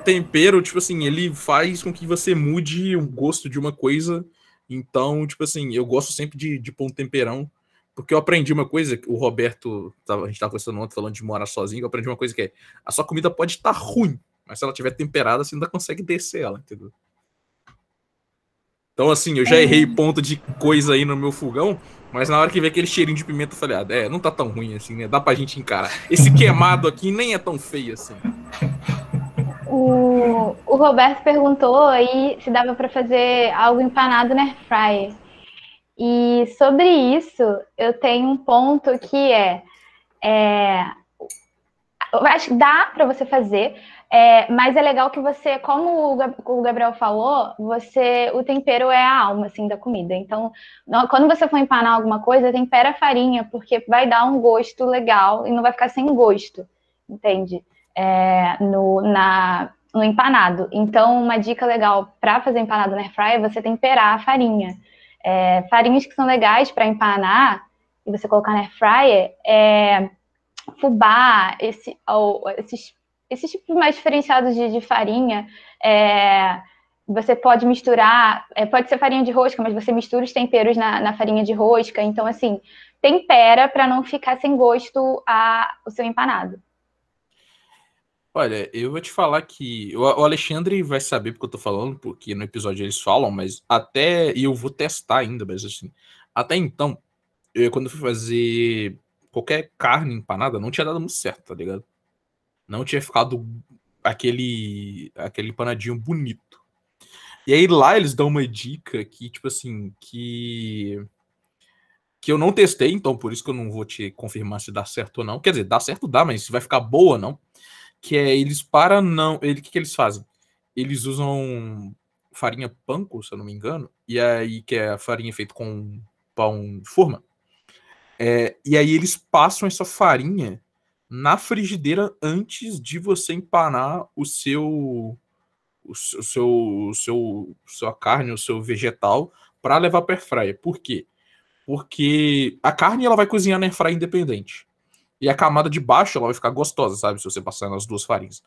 tempero, tipo assim, ele faz com que você mude o gosto de uma coisa. Então, tipo assim, eu gosto sempre de, de pôr um temperão. Porque eu aprendi uma coisa, o Roberto, a gente tava conversando ontem falando de morar sozinho, eu aprendi uma coisa que é, a sua comida pode estar tá ruim, mas se ela tiver temperada, você ainda consegue descer ela, entendeu? Então, assim, eu já errei ponto de coisa aí no meu fogão, Mas na hora que vê aquele cheirinho de pimenta, eu falei, ah, é, não tá tão ruim assim, né? Dá pra gente encarar. Esse <laughs> queimado aqui nem é tão feio assim. O, o Roberto perguntou aí se dava para fazer algo empanado na air fryer. E sobre isso, eu tenho um ponto que é, é eu acho que dá para você fazer, é, mas é legal que você, como o Gabriel falou, você, o tempero é a alma assim da comida. Então, quando você for empanar alguma coisa, tempera a farinha, porque vai dar um gosto legal e não vai ficar sem gosto, entende? É, no, na, no empanado. Então, uma dica legal para fazer empanado na air fryer é você temperar a farinha. É, farinhas que são legais para empanar e você colocar na air fryer é fubá, esse, ou, esses esses tipos mais diferenciados de, de farinha, é, você pode misturar, é, pode ser farinha de rosca, mas você mistura os temperos na, na farinha de rosca. Então, assim, tempera para não ficar sem gosto a, o seu empanado. Olha, eu vou te falar que o Alexandre vai saber porque eu tô falando, porque no episódio eles falam, mas até e eu vou testar ainda, mas assim, até então, eu, quando eu fui fazer qualquer carne empanada, não tinha dado muito certo, tá ligado? Não tinha ficado aquele aquele panadinho bonito. E aí lá eles dão uma dica que, tipo assim, que que eu não testei, então por isso que eu não vou te confirmar se dá certo ou não. Quer dizer, dá certo dá, mas se vai ficar boa não. Que é eles para não, ele que que eles fazem? Eles usam farinha panko, se eu não me engano, e aí que é a farinha feita com pão de forma. É, e aí eles passam essa farinha na frigideira antes de você empanar o seu o seu, o seu sua carne, o seu vegetal para levar para airfryer. Por quê? Porque a carne ela vai cozinhar na airfryer independente. E a camada de baixo ela vai ficar gostosa, sabe, se você passar nas duas farinhas.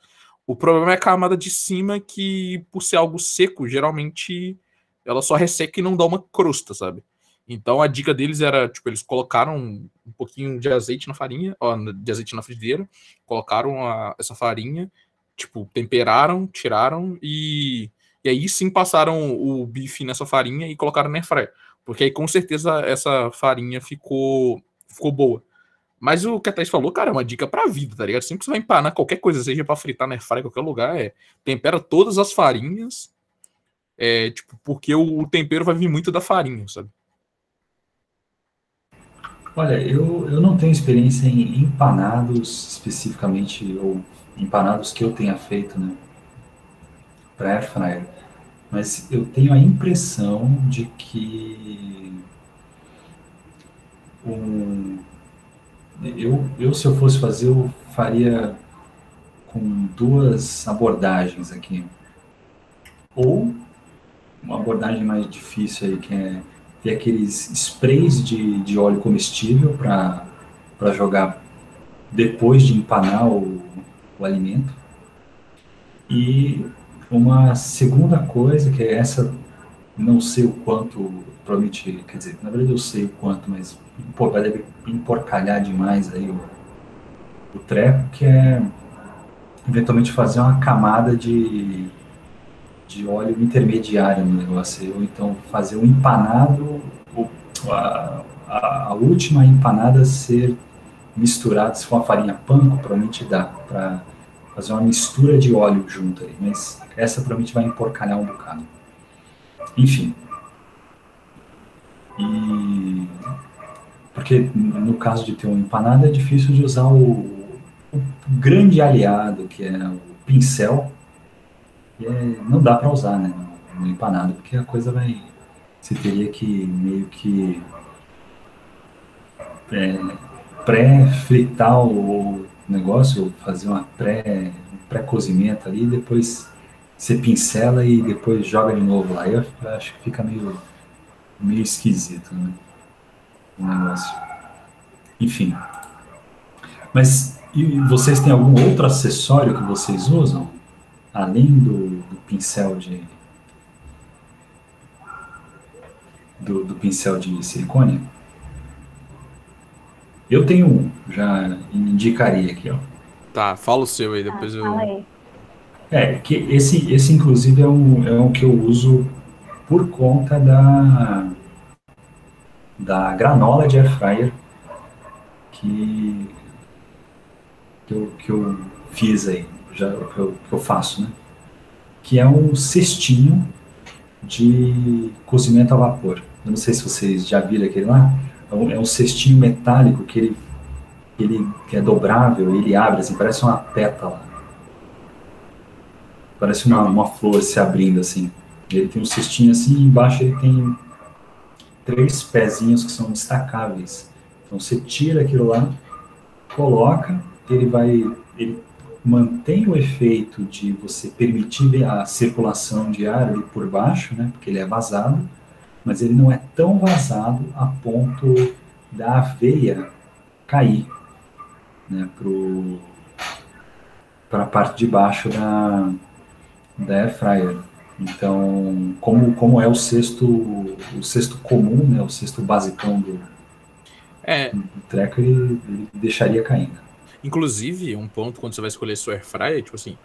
O problema é a camada de cima que por ser algo seco, geralmente ela só resseca e não dá uma crosta, sabe? Então a dica deles era, tipo, eles colocaram um pouquinho de azeite na farinha, ó, de azeite na frigideira, colocaram a, essa farinha, tipo, temperaram, tiraram e, e aí sim passaram o bife nessa farinha e colocaram na airfryer. Porque aí com certeza essa farinha ficou, ficou boa. Mas o que a Thaís falou, cara, é uma dica pra vida, tá ligado? Sempre que você vai empanar qualquer coisa, seja pra fritar na em qualquer lugar, é tempera todas as farinhas, é, tipo, porque o, o tempero vai vir muito da farinha, sabe? Olha, eu, eu não tenho experiência em empanados especificamente, ou empanados que eu tenha feito, né? Para air fryer. Mas eu tenho a impressão de que um, eu, eu, se eu fosse fazer, eu faria com duas abordagens aqui. Ou uma abordagem mais difícil aí, que é ter aqueles sprays de, de óleo comestível para jogar depois de empanar o, o alimento. E uma segunda coisa, que é essa, não sei o quanto, provavelmente, quer dizer, na verdade eu sei o quanto, mas vai deve emporcalhar demais aí o, o treco, que é eventualmente fazer uma camada de de óleo intermediário no negócio, ou então fazer um empanado, a, a, a última empanada ser misturada, se for uma farinha panko, provavelmente dá para fazer uma mistura de óleo junto aí, mas essa provavelmente vai emporcalhar um bocado. Enfim. E porque no caso de ter uma empanada é difícil de usar o, o grande aliado que é o pincel e é, não dá para usar, né, no empanado, porque a coisa vai. Você teria que meio que é, pré-fritar o negócio, fazer uma pré, um pré-cozimento ali, depois você pincela e depois joga de novo lá. Eu acho que fica meio, meio esquisito, né? O negócio. Enfim. Mas e vocês têm algum outro acessório que vocês usam? além do, do pincel de do, do, pincel de silicone? Eu tenho um, já indicaria aqui, ó. Tá, fala o seu aí, depois ah, eu. Aí. É, que esse, esse inclusive é um, é um que eu uso por conta da da granola de air fryer que, que, eu, que eu fiz aí, já, que, eu, que eu faço, né? Que é um cestinho de cozimento a vapor. Eu não sei se vocês já viram aquele lá. É um, é um cestinho metálico que ele, ele que é dobrável, ele abre assim, parece uma pétala. Parece uma, uma flor se abrindo assim. Ele tem um cestinho assim e embaixo ele tem três pezinhos que são destacáveis. Então você tira aquilo lá, coloca, ele vai, ele mantém o efeito de você permitir a circulação de ar ali por baixo, né, porque ele é vazado, mas ele não é tão vazado a ponto da aveia cair né, para a parte de baixo da, da air fryer. Então, como, como é o cesto, o cesto comum, né, o cesto basicão do, é. do treco, ele, ele deixaria caindo. Inclusive, um ponto quando você vai escolher sua air fryer, tipo assim,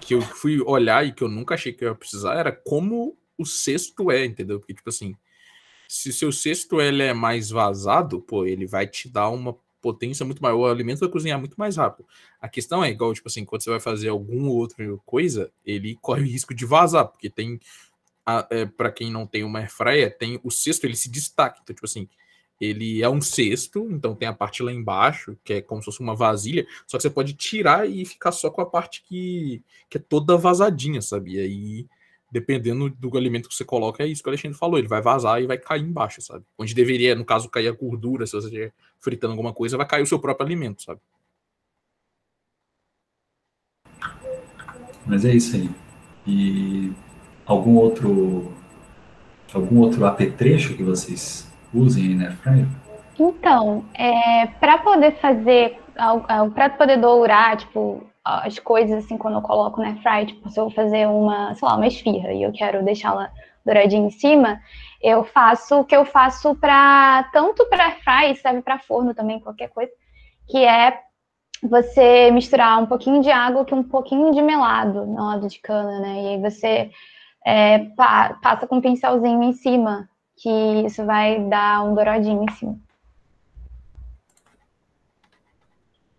que eu fui olhar e que eu nunca achei que eu ia precisar, era como o cesto é, entendeu? Porque, tipo assim, se o seu cesto ele é mais vazado, pô, ele vai te dar uma potência muito maior, o alimento vai cozinhar muito mais rápido. A questão é igual, tipo assim, quando você vai fazer alguma outra coisa, ele <laughs> corre o risco de vazar, porque tem, é, para quem não tem uma air fryer, tem o cesto, ele se destaca. Então, tipo assim, ele é um cesto, então tem a parte lá embaixo, que é como se fosse uma vasilha, só que você pode tirar e ficar só com a parte que, que é toda vazadinha, sabe? E aí, dependendo do alimento que você coloca, é isso que o Alexandre falou, ele vai vazar e vai cair embaixo, sabe? Onde deveria, no caso, cair a gordura, se você estiver fritando alguma coisa, vai cair o seu próprio alimento, sabe? Mas é isso aí. E algum outro algum outro apetrecho que vocês usem aí na Airfryer? Então, é, para poder fazer, para poder dourar, tipo, as coisas assim, quando eu coloco na Airfryer, tipo, se eu vou fazer uma, sei lá, uma esfirra e eu quero deixá-la douradinha em cima, eu faço o que eu faço para tanto para Airfryer, serve para forno também, qualquer coisa, que é você misturar um pouquinho de água com um pouquinho de melado, melado de cana, né? E aí você é, pa passa com um pincelzinho em cima que isso vai dar um douradinho em cima.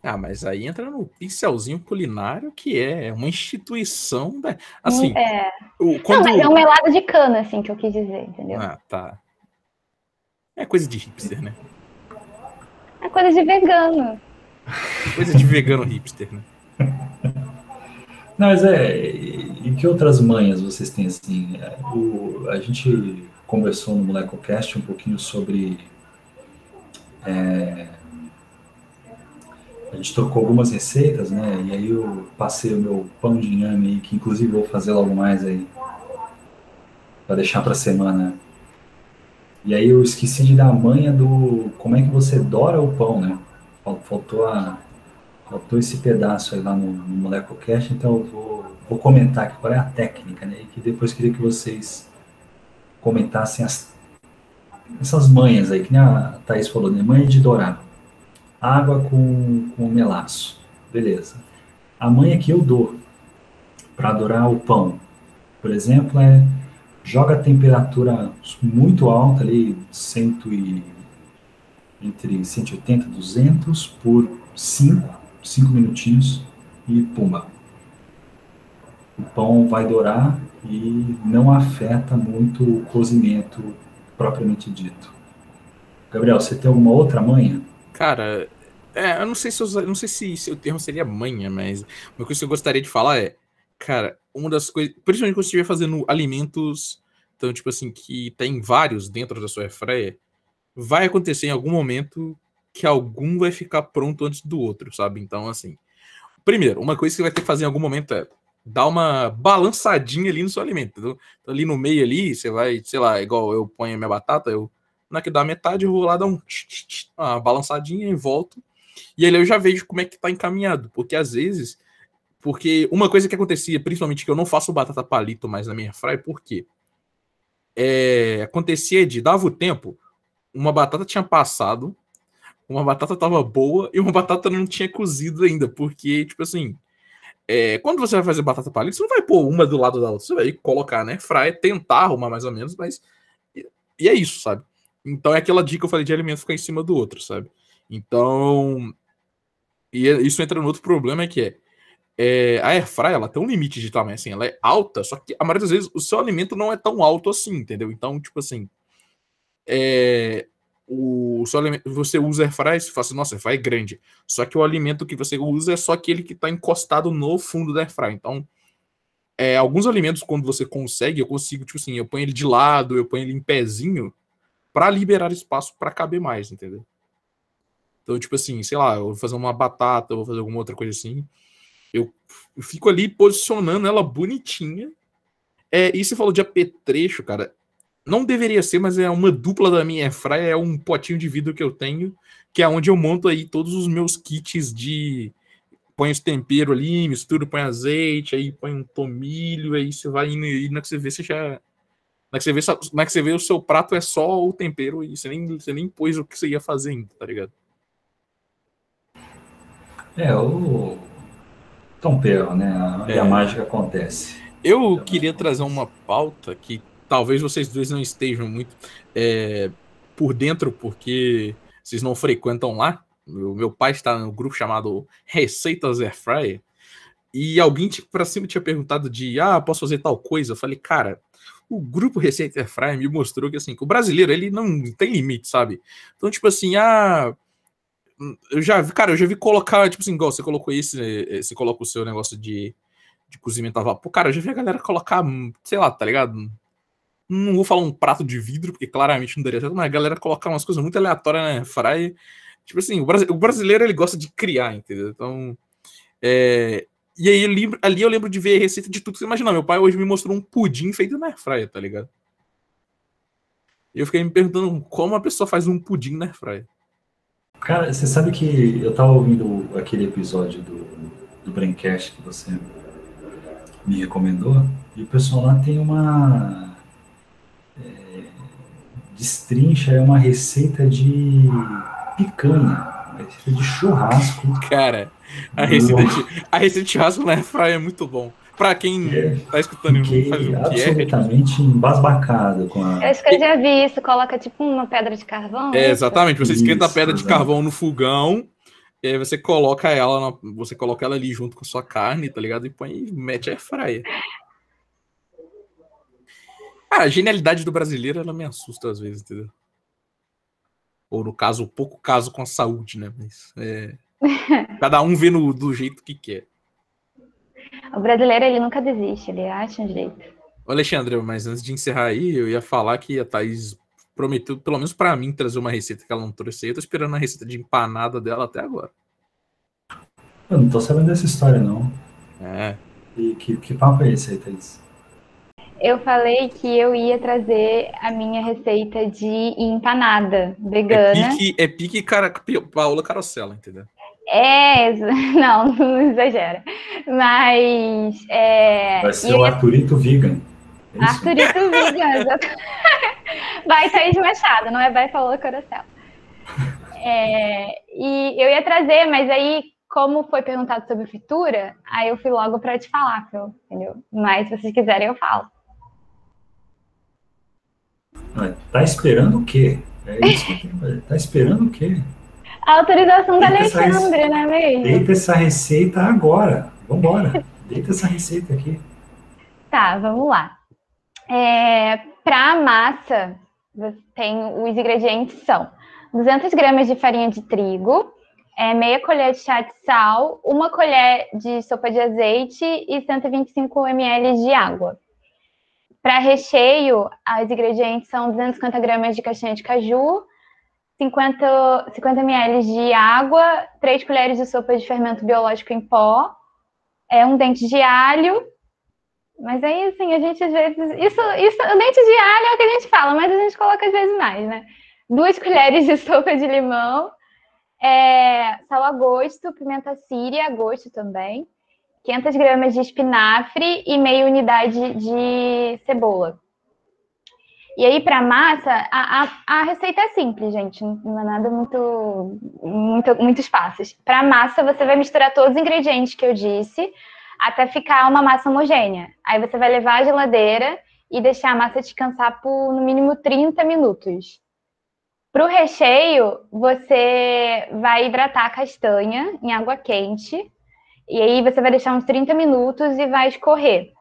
Ah, mas aí entra no pincelzinho culinário, que é uma instituição da. Assim. É. O, quando... Não, mas é um melado de cana, assim, que eu quis dizer, entendeu? Ah, tá. É coisa de hipster, né? É coisa de vegano. coisa de vegano hipster, né? Não, mas é. E que outras manhas vocês têm, assim? O, a gente conversou no MolecoCast um pouquinho sobre. É, a gente trocou algumas receitas, né? E aí eu passei o meu pão de inhame aí, que inclusive vou fazer logo mais aí. Para deixar para semana. E aí eu esqueci de dar a manha do como é que você dora o pão, né? Faltou a faltou esse pedaço aí lá no, no MolecoCast, então eu vou, vou comentar aqui qual é a técnica, né? E que depois queria que vocês comentassem as, essas manhas aí, que nem a Thaís falou, né? Manha de dourar. Água com, com melaço. Beleza. A manha que eu dou para adorar o pão, por exemplo, é joga a temperatura muito alta ali, cento e, entre 180 e 200 por 5, 5 minutinhos e pumba. O pão vai dourar e não afeta muito o cozimento propriamente dito. Gabriel, você tem alguma outra manha? Cara, é, eu não sei se eu, não sei se, se o termo seria manha, mas uma coisa que eu gostaria de falar é, cara, uma das coisas, principalmente quando você estiver fazendo alimentos, então tipo assim que tem vários dentro da sua airfryer, vai acontecer em algum momento que algum vai ficar pronto antes do outro, sabe? Então assim, primeiro, uma coisa que você vai ter que fazer em algum momento é dá uma balançadinha ali no seu alimento, entendeu? Então, ali no meio ali, você vai, sei lá, igual eu ponho minha batata, eu na que dá metade, eu vou lá dar um uma balançadinha e volto. E aí eu já vejo como é que tá encaminhado, porque às vezes, porque uma coisa que acontecia, principalmente que eu não faço batata palito mais na minha fry, por quê? É, acontecia de dava o tempo, uma batata tinha passado, uma batata tava boa e uma <laughs> batata não tinha cozido ainda, porque tipo assim, é, quando você vai fazer batata palito, você não vai pôr uma do lado da outra, você vai colocar, né? Fry, tentar arrumar mais ou menos, mas. E, e é isso, sabe? Então é aquela dica que eu falei de alimento ficar em cima do outro, sabe? Então. E é, isso entra no outro problema que é, é a airfryer ela tem um limite de tamanho, assim, ela é alta, só que a maioria das vezes o seu alimento não é tão alto assim, entendeu? Então, tipo assim, é, o seu alimento, você usa airfryer, você fala assim, nossa, airfryer é grande, só que o alimento que você usa é só aquele que está encostado no fundo da airfryer. Então, é, alguns alimentos, quando você consegue, eu consigo, tipo assim, eu ponho ele de lado, eu ponho ele em pezinho, para liberar espaço para caber mais, entendeu? Então, tipo assim, sei lá, eu vou fazer uma batata, eu vou fazer alguma outra coisa assim. Eu fico ali posicionando ela bonitinha. É, e você falou de apetrecho, cara. Não deveria ser, mas é uma dupla da minha airfryer, é um potinho de vidro que eu tenho, que é onde eu monto aí todos os meus kits de põe os temperos ali, mistura, põe azeite, aí põe um tomilho, aí você vai indo e na que você vê, você já na que você vê, na que você vê o seu prato é só o tempero e você nem, você nem pôs o que você ia fazer ainda, tá ligado? É, o tempero, né? É. a mágica acontece. Eu queria trazer uma pauta que talvez vocês dois não estejam muito é, por dentro, porque vocês não frequentam lá. O meu pai está no grupo chamado Receitas Airfryer. E alguém tipo, pra cima tinha perguntado de ah, posso fazer tal coisa? Eu falei, cara, o grupo Receita Airfryer me mostrou que assim, que o brasileiro ele não tem limite, sabe? Então, tipo assim, ah, eu já vi, cara, eu já vi colocar, tipo assim, igual você colocou esse, eh, você coloca o seu negócio de, de cozimento a vapor. Cara, eu já vi a galera colocar, sei lá, tá ligado? Não vou falar um prato de vidro, porque claramente não daria certo, mas a galera colocar umas coisas muito aleatórias na Fry. Tipo assim, o brasileiro ele gosta de criar, entendeu? Então, é, e aí ali, eu lembro de ver a receita de tudo que você imaginar. Meu pai hoje me mostrou um pudim feito na airfryer, tá ligado? Eu fiquei me perguntando como a pessoa faz um pudim na airfryer. Cara, você sabe que eu tava ouvindo aquele episódio do, do Braincast que você me recomendou, e o pessoal lá tem uma. É, destrincha é uma receita de picanha, receita de churrasco. Cara, a receita, de, a receita de churrasco na airfryer é muito bom. Pra quem é, tá escutando e não faz o que é. Absolutamente é, embasbacado com a. Eu acho que eu já vi isso, coloca tipo uma pedra de carvão. É, exatamente. Você esquenta a pedra de carvão no fogão, e aí você coloca ela, na, você coloca ela ali junto com a sua carne, tá ligado? E põe e mete a fraia. Ah, a genialidade do brasileiro, ela me assusta às vezes, entendeu? Ou no caso, pouco caso com a saúde, né? Mas é... <laughs> cada um vê no, do jeito que quer. O brasileiro, ele nunca desiste, ele acha um jeito. Ô Alexandre, mas antes de encerrar aí, eu ia falar que a Thaís prometeu, pelo menos para mim, trazer uma receita que ela não trouxe aí. Eu tô esperando a receita de empanada dela até agora. Eu não tô sabendo dessa história, não. É. E que, que papo é esse aí, Thaís? Eu falei que eu ia trazer a minha receita de empanada vegana. É pique, é pique cara, Paola Carosella, entendeu? É, <laughs> não, <laughs> não exagera. Mas. É, Vai ser o Arthurito Vegan. É Arthurito <laughs> Vegan, Vai Thaís Machado, não é Vai Paola Coracel. É, e eu ia trazer, mas aí, como foi perguntado sobre fritura, aí eu fui logo para te falar, entendeu? Mas se vocês quiserem, eu falo. Tá esperando o quê? É isso que Tá esperando o quê? A autorização da Alexandre, né, mesmo? Deita essa receita agora. Vambora. Deita essa receita aqui. Tá, vamos lá. É, Para massa, tem os ingredientes são 200 gramas de farinha de trigo, é, meia colher de chá de sal, uma colher de sopa de azeite e 125 ml de água. Para recheio, os ingredientes são 250 gramas de castanha de caju, 50, 50 ml de água, 3 colheres de sopa de fermento biológico em pó, é um dente de alho. Mas aí, assim, a gente às vezes. Isso, isso, o dente de alho é o que a gente fala, mas a gente coloca às vezes mais, né? Duas <laughs> colheres de sopa de limão, é, sal a gosto, pimenta síria a gosto também, 500 gramas de espinafre e meia unidade de cebola. E aí, para massa, a, a, a, receita é simples, gente. Não é nada muito, muito muitos passos. Para massa, você vai misturar todos os ingredientes que eu disse até ficar uma massa homogênea. Aí você vai levar à geladeira e deixar a massa descansar por no mínimo 30 minutos. Para o recheio, você vai hidratar a castanha em água quente. E aí você vai deixar uns 30 minutos e vai escorrer.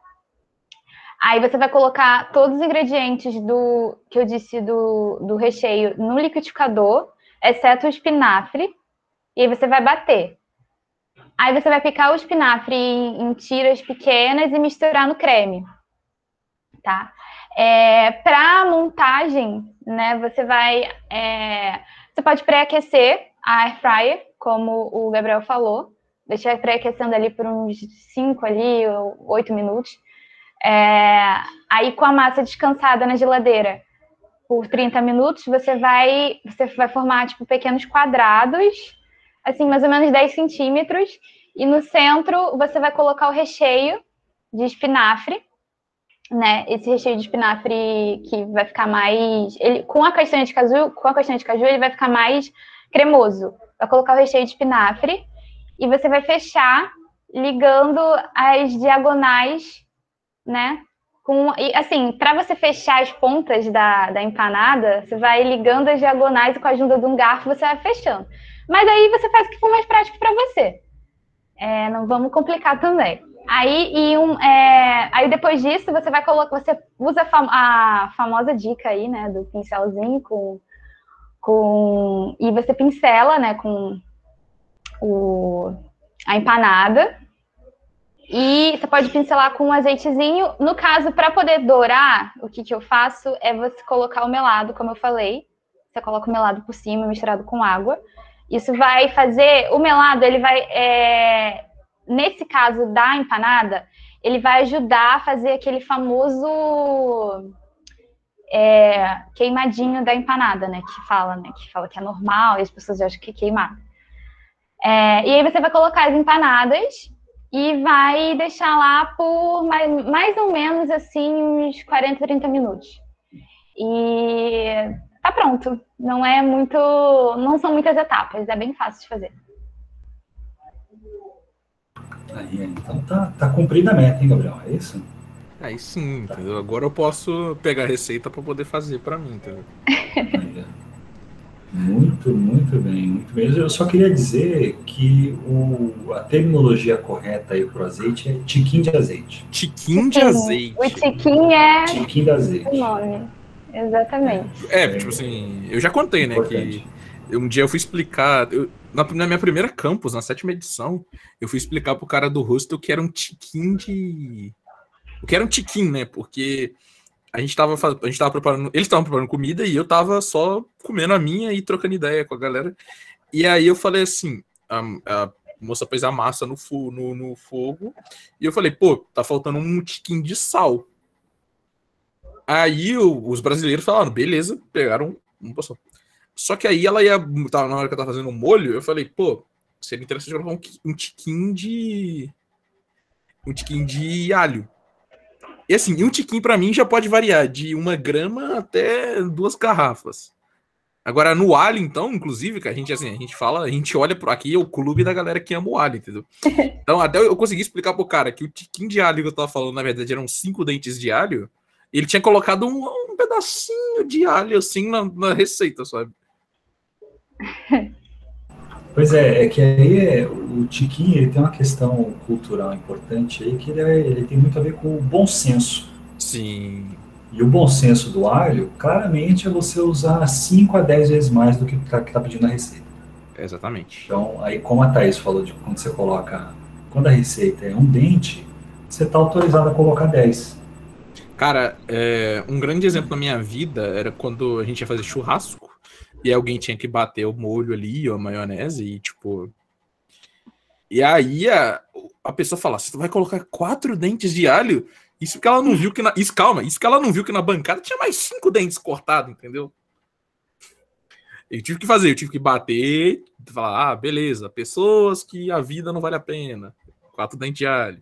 Aí você vai colocar todos os ingredientes do que eu disse do, do recheio no liquidificador, exceto o espinafre, e aí você vai bater. Aí você vai picar o espinafre em, em tiras pequenas e misturar no creme, tá? É, Para montagem, né, você vai, é, você pode pré-aquecer a air fryer, como o Gabriel falou, deixar pré-aquecendo ali por uns 5 ali, 8 minutos. É, aí com a massa descansada na geladeira por 30 minutos, você vai, você vai formar tipo pequenos quadrados, assim, mais ou menos 10 centímetros, e no centro você vai colocar o recheio de espinafre, né? Esse recheio de espinafre que vai ficar mais. Ele, com a castanha de caju, com a castanha de caju, ele vai ficar mais cremoso. Vai colocar o recheio de espinafre e você vai fechar ligando as diagonais, né? Com, e, assim, para você fechar as pontas da, da empanada, você vai ligando as diagonais e com a ajuda de um garfo você vai fechando. Mas aí você faz o que for mais prático para você. É, não vamos complicar também. Aí, e um, é, aí depois disso, você vai colocar, você usa a, fam a, famosa dica aí, né, do pincelzinho com, com e você pincela, né, com o, a empanada. E você pode pincelar com um azeitezinho. No caso, para poder dourar, o que, que eu faço é você colocar o melado, como eu falei. Você coloca o melado por cima, misturado com água. Isso vai fazer. O melado, ele vai. É, nesse caso da empanada, ele vai ajudar a fazer aquele famoso é, queimadinho da empanada, né? Que fala, né? Que fala que é normal e as pessoas acham que é queimado. É, e aí você vai colocar as empanadas e vai deixar lá por mais, mais ou menos assim uns 40, 30 minutos. E tá pronto. Não é muito. Não são muitas etapas, é bem fácil de fazer. Aí, então tá, tá cumprida a meta, hein, Gabriel? É isso? Aí sim, tá. entendeu? Agora eu posso pegar a receita para poder fazer para mim, entendeu? Aí, muito, muito bem, muito bem. Eu só queria dizer que o, a terminologia correta aí pro azeite é tiquim de azeite. Tiquim de azeite. O tiquim é. Tiquim de azeite. O nome. Exatamente. É, tipo assim, eu já contei, né, Importante. que um dia eu fui explicar. Eu, na, na, minha primeira campus, na sétima edição, eu fui explicar pro cara do hostel que era um tiquim de. O que era um tiquim, né? Porque a gente tava, a gente tava preparando. Eles estavam preparando comida e eu tava só comendo a minha e trocando ideia com a galera. E aí eu falei assim: a, a moça pôs a massa no, no, no fogo e eu falei, pô, tá faltando um tiquim de sal. Aí o, os brasileiros falaram, beleza, pegaram um poção. Só que aí ela ia. Tava, na hora que eu tava fazendo um molho, eu falei, pô, seria interessante colocar um, um tiquinho de. Um tiquinho de alho. E assim, um tiquinho para mim já pode variar de uma grama até duas garrafas. Agora, no alho, então, inclusive, que a gente assim, a gente fala, a gente olha por aqui, é o clube da galera que ama o alho, entendeu? <laughs> Então, até eu consegui explicar pro cara que o tiquinho de alho que eu tava falando, na verdade, eram cinco dentes de alho. Ele tinha colocado um, um pedacinho de alho assim na, na receita, sabe? <laughs> Pois é, é que aí é, o Tiquinho ele tem uma questão cultural importante aí que ele, é, ele tem muito a ver com o bom senso. Sim. E o bom senso do alho, claramente, é você usar 5 a 10 vezes mais do que está tá pedindo na receita. Exatamente. Então, aí como a Thaís falou de quando você coloca, quando a receita é um dente, você está autorizado a colocar 10. Cara, é, um grande exemplo na minha vida era quando a gente ia fazer churrasco e alguém tinha que bater o molho ali, ou a maionese, e tipo. E aí a, a pessoa fala: você vai colocar quatro dentes de alho? Isso que ela não viu que na. Isso, calma, isso que ela não viu que na bancada tinha mais cinco dentes cortados, entendeu? Eu tive que fazer, eu tive que bater, falar, ah, beleza, pessoas que a vida não vale a pena. Quatro dentes de alho.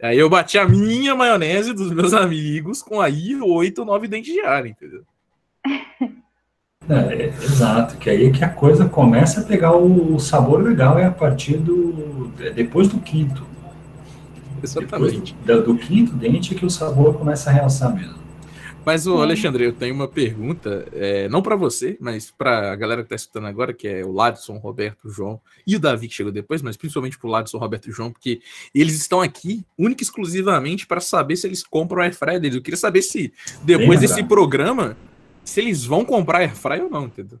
Aí eu bati a minha maionese dos meus amigos com aí oito, nove dentes de alho, entendeu? <laughs> É, exato, que aí é que a coisa começa a pegar o, sabor legal é a partir do. É depois do quinto. Exatamente. Depois do, do, quinto dente é que o sabor começa a realçar mesmo. Mas, o Alexandre, eu tenho uma pergunta, é, não para você, mas para a galera que está escutando agora, que é o Ladson, Roberto, João e o Davi que chegou depois, mas principalmente para o Ladson, Roberto e João, porque eles estão aqui única e exclusivamente para saber se eles compram a Airfryer deles. Eu queria saber se depois desse programa, se eles vão comprar a Airfryer ou não, entendeu?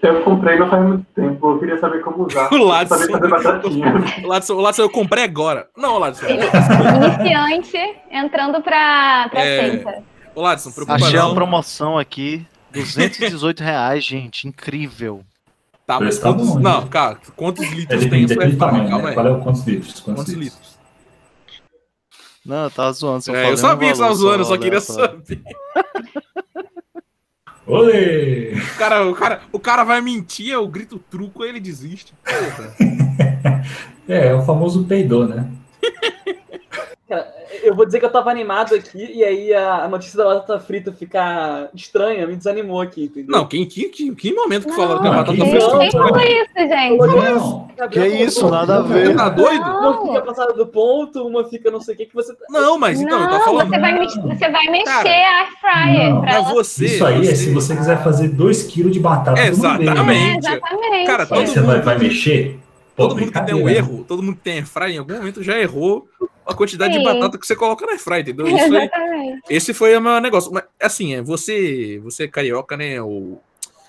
Eu comprei não faz muito tempo, eu queria saber como usar. <laughs> O Ladson, <laughs> o Ladson, o Ladson, eu comprei agora. Não, Ladson. Iniciante entrando para é... Senta. Ô, Ladson, Achei uma promoção aqui, 218 reais, gente, incrível. Tá, mas tá quantos, bom, não, né? cara, quantos litros é, tem essa tamanho, Calma né? aí. Qual é o quantos litros? Quantos, quantos litros? litros? Não, eu tava zoando. Só é, eu sabia que você tava zoando, só queria saber. <laughs> Oi! O cara, o, cara, o cara vai mentir, eu grito truco ele desiste. <laughs> é, é o famoso peidou, né? <laughs> Cara, eu vou dizer que eu tava animado aqui e aí a, a notícia da batata frita ficar estranha me desanimou aqui, entendeu? Não, quem, que, que, que momento que falaram que a batata frita. Quem falou isso, gente? Não, que isso, nada a ver. Tá doido? Uma fica passada do ponto, uma fica não sei o que que você. Tá- não, mas então, não, eu tô falando. Você vai, você vai mexer Cara, a fryer. Não, pra você. Isso aí você... é se você quiser fazer 2kg de batata. Exatamente. É, exatamente. Cara, todo você mundo... vai, vai mexer. Todo mundo que tem um erro, todo mundo que tem airfryer em algum momento já errou a quantidade Sim. de batata que você coloca na airfryer, entendeu? Isso foi, esse foi o meu negócio. Mas, assim, é, você, você é carioca, né? Ou,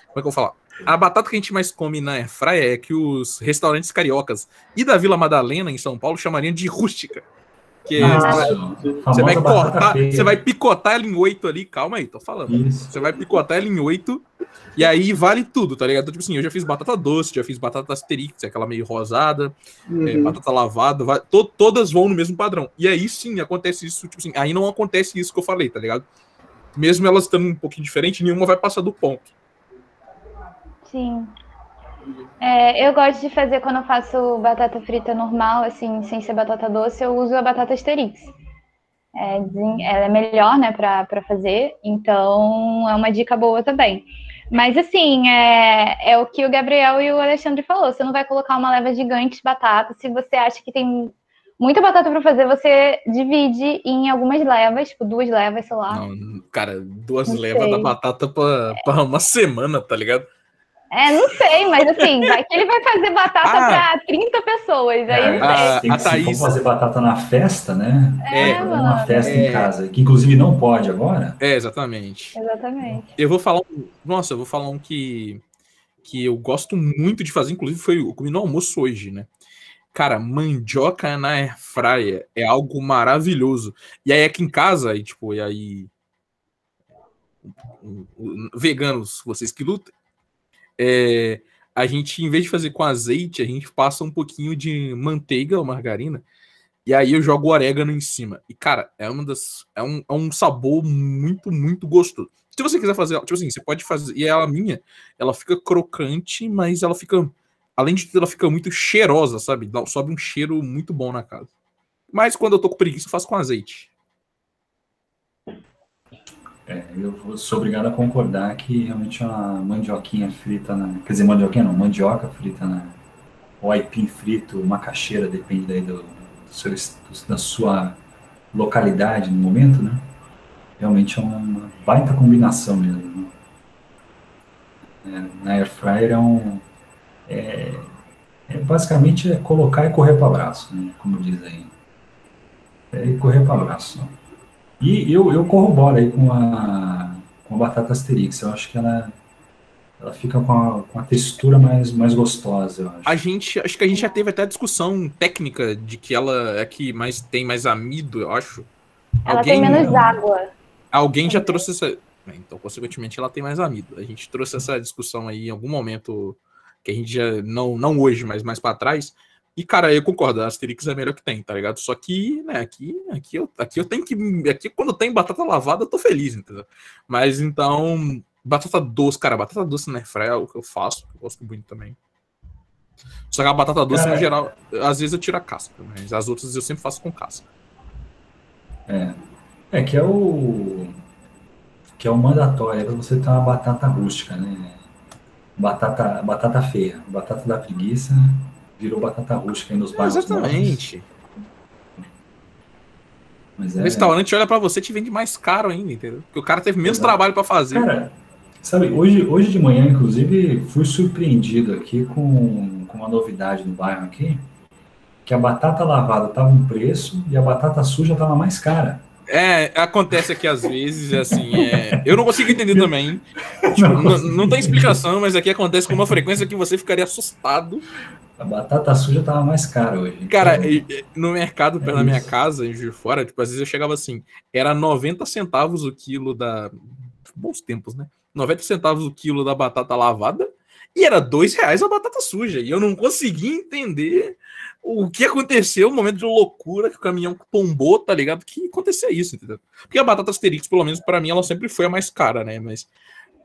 como é que eu vou falar? A batata que a gente mais come na airfryer é que os restaurantes cariocas e da Vila Madalena, em São Paulo, chamariam de rústica. Que ah, você, vai cortar, você vai picotar ela em oito ali, calma aí, tô falando. Isso. Você vai picotar ela em oito e aí vale tudo, tá ligado? Então, tipo assim, eu já fiz batata doce, já fiz batata asterix, aquela meio rosada, uhum. é, batata lavada, vai, to, todas vão no mesmo padrão. E aí sim acontece isso, tipo assim, aí não acontece isso que eu falei, tá ligado? Mesmo elas estando um pouquinho diferente, nenhuma vai passar do ponto. Sim. É, eu gosto de fazer quando eu faço batata frita normal, assim, sem ser batata doce, eu uso a batata asterix. É, ela é melhor, né, para fazer, então é uma dica boa também. Mas assim, é, é o que o Gabriel e o Alexandre falou. Você não vai colocar uma leva gigante de batata. Se você acha que tem muita batata para fazer, você divide em algumas levas, tipo duas levas, sei lá. Não, cara, duas não levas sei. da batata para uma semana, tá ligado? É, não sei, mas assim, vai que ele vai fazer batata ah, para 30 pessoas. Aí não é, sei. Tem a Thaís... fazer batata na festa, né? É, é uma festa é, em casa, que inclusive não pode agora. É, exatamente. Exatamente. Eu vou falar um. Nossa, eu vou falar um que, que eu gosto muito de fazer, inclusive foi eu comi no almoço hoje, né? Cara, mandioca na airfryer é algo maravilhoso. E aí aqui em casa, e tipo, e aí veganos, vocês que lutam, é, a gente, em vez de fazer com azeite, a gente passa um pouquinho de manteiga ou margarina. E aí eu jogo orégano em cima. E, cara, é uma das. É um, é um sabor muito, muito gostoso. Se você quiser fazer, tipo assim, você pode fazer. E ela minha, ela fica crocante, mas ela fica. Além de tudo, ela fica muito cheirosa, sabe? Sobe um cheiro muito bom na casa. Mas quando eu tô com preguiça, eu faço com azeite. É, eu sou obrigado a concordar que realmente uma mandioquinha frita na. Quer dizer, mandioquinha não, mandioca frita na. Ou aipim frito, macaxeira, depende daí do, do da sua localidade no momento, né? Realmente é uma baita combinação mesmo. Né? É, na air fryer é um. É, é, basicamente é colocar e correr para o abraço, né? como diz aí. É correr para o abraço. E eu, eu corroboro aí com a, com a batata Asterix. Eu acho que ela, ela fica com a, com a textura mais, mais gostosa, eu acho. A gente, acho que a gente já teve até a discussão técnica de que ela é que mais, tem mais amido, eu acho. Ela Alguém, tem menos água. Alguém já trouxe essa. Então, consequentemente, ela tem mais amido. A gente trouxe essa discussão aí em algum momento que a gente já. Não, não hoje, mas mais para trás e, cara, eu concordo, a Asterix é a melhor que tem, tá ligado? Só que, né, aqui, aqui, eu, aqui eu tenho que. Aqui, quando tem batata lavada, eu tô feliz, entendeu? Mas então. Batata doce, cara, batata doce na airfryer é o que eu faço, eu gosto muito também. Só que a batata doce, no geral, às vezes eu tiro a casca, mas as outras eu sempre faço com casca. É. É que é o. Que é o mandatório, é pra você ter uma batata rústica, né? Batata, batata feia, batata da preguiça virou batata rústica aí nos bairros. exatamente. Mas O é, restaurante olha pra você e te vende mais caro ainda, entendeu? Porque o cara teve menos Exato. trabalho pra fazer. Cara, sabe, hoje, hoje de manhã, inclusive, fui surpreendido aqui com, com uma novidade no bairro aqui, que a batata lavada tava um preço e a batata suja tava mais cara. É, acontece aqui às vezes, assim, é, eu não consigo entender também. <laughs> Tipo, não, não tem explicação, mas aqui acontece com uma frequência que você ficaria assustado. A batata suja tava mais cara hoje. Cara, Então, no mercado É pela minha isso. casa, em Juiz de Fora, tipo, às vezes eu chegava assim, era 90 centavos o quilo da. Bons tempos, né? 90 centavos o quilo da batata lavada e era dois reais a batata suja. E eu não conseguia entender o que aconteceu, o momento de loucura que o caminhão tombou, tá ligado? Que acontecia isso, entendeu? Porque a batata Asterix, pelo menos pra mim, ela sempre foi a mais cara, né? Mas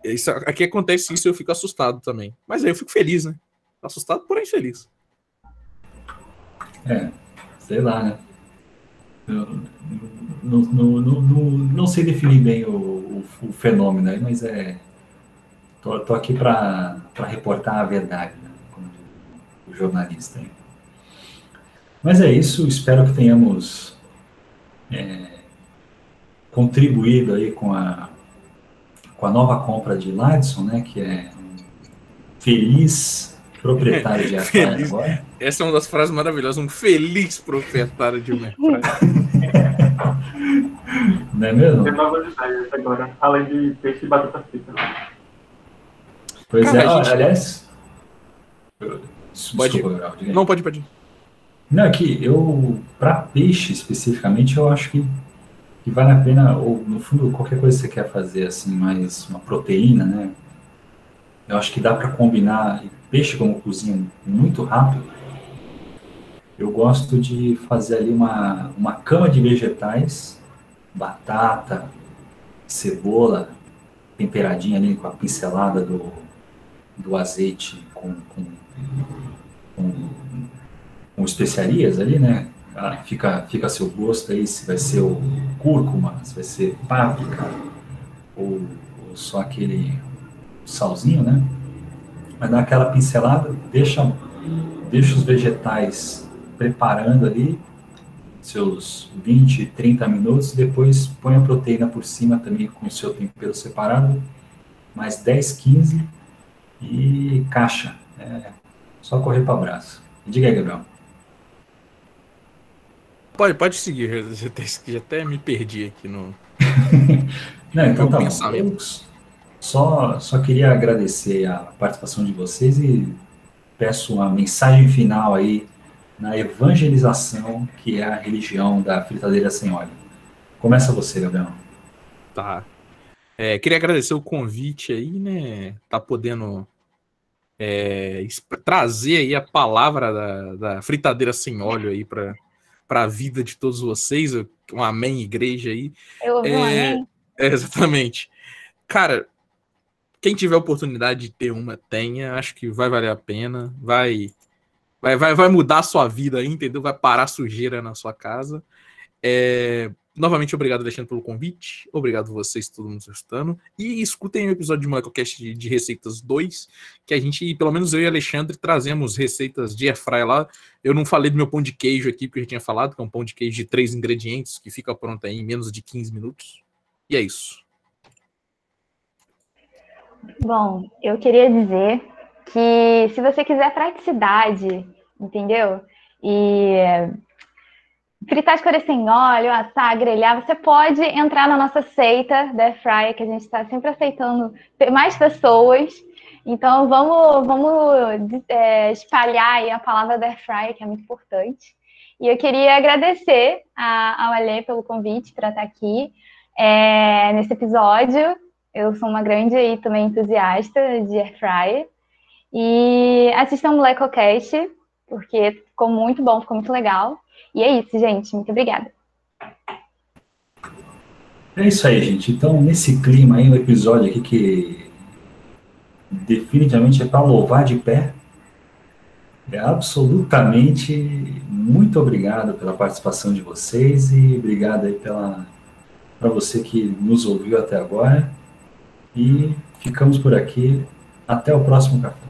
isso, aqui acontece isso e eu fico assustado também. Mas aí eu fico feliz, né? Assustado, porém feliz. É, sei lá, né? Não, não, não, não, sei definir bem o, o, o fenômeno aí, mas é. Tô, tô aqui para reportar a verdade, né? Como o jornalista aí. Mas é isso, espero que tenhamos é, contribuído aí com a, com a nova compra de Ladson, né? Que é um feliz proprietário de <laughs> Feliz. agora. Essa é uma das frases maravilhosas. Um feliz proprietário de uma airfryer. <laughs> Não é mesmo? Tem novas ideias agora, além de peixe e batata frita. Pois Cara, é, a ó, gente- aliás. Desculpa, Pode ir. Gabriel. Não, pode, pode. Não, é que eu, para peixe especificamente, eu acho que, que vale a pena, ou no fundo, qualquer coisa que você quer fazer, assim, mais uma proteína, né? Eu acho que dá para combinar e peixe como cozinha muito rápido. Eu gosto de fazer ali uma, uma cama de vegetais, batata, cebola, temperadinha ali com a pincelada do, do azeite com, com, com com especiarias ali, né? Ah, Fica, fica a seu gosto aí se vai ser o cúrcuma, se vai ser páprica, ou, ou só aquele salzinho, né? Vai dar aquela pincelada, deixa, deixa os vegetais preparando ali, seus 20, 30 minutos, depois põe a proteína por cima também com o seu tempero separado, mais 10, 15 e caixa. É só correr para abraço. Diga aí, Gabriel. Pode, pode seguir. eu Já até, já até me perdi aqui no. <laughs> Não, então tá bom. Só, só queria agradecer a participação de vocês e peço uma mensagem final aí na evangelização que é a religião da fritadeira sem óleo. Começa você, Gabriel. Tá. É, queria agradecer o convite aí, né? Tá podendo é, trazer aí a palavra da, da fritadeira sem óleo aí para a vida de todos vocês. Um amém, igreja aí. Eu ouvi um É, amém. É, exatamente. Cara, quem tiver oportunidade de ter uma, tenha. Acho que vai valer a pena. Vai, vai, vai, vai mudar a sua vida entendeu? Vai parar sujeira na sua casa. É, novamente, obrigado, Alexandre, pelo convite. Obrigado vocês, todo mundo escutando. E escutem o episódio de Molecocast de, de Receitas 2, que a gente, pelo menos eu e Alexandre, trazemos receitas de airfryer lá. Eu não falei do meu pão de queijo aqui, porque eu já tinha falado, que é um pão de queijo de três ingredientes, que fica pronto aí em menos de 15 minutos. E é isso. Bom, eu queria dizer que se você quiser praticidade, entendeu? E fritar as coisas sem óleo, assar, grelhar, você pode entrar na nossa seita da Airfryer, que a gente está sempre aceitando mais pessoas. Então vamos, vamos é, espalhar a palavra da Airfryer, que é muito importante. E eu queria agradecer ao Alê pelo convite para estar aqui é, nesse episódio. Eu sou uma grande aí também entusiasta de air fryer. E assistam o Molecocast, porque ficou muito bom, ficou muito legal. E é isso, gente. Muito obrigada. É isso aí, gente. Então, nesse clima aí, episódio aqui que definitivamente é para louvar de pé. É absolutamente muito obrigado pela participação de vocês e obrigado aí pela para você que nos ouviu até agora. E ficamos por aqui. Até o próximo café.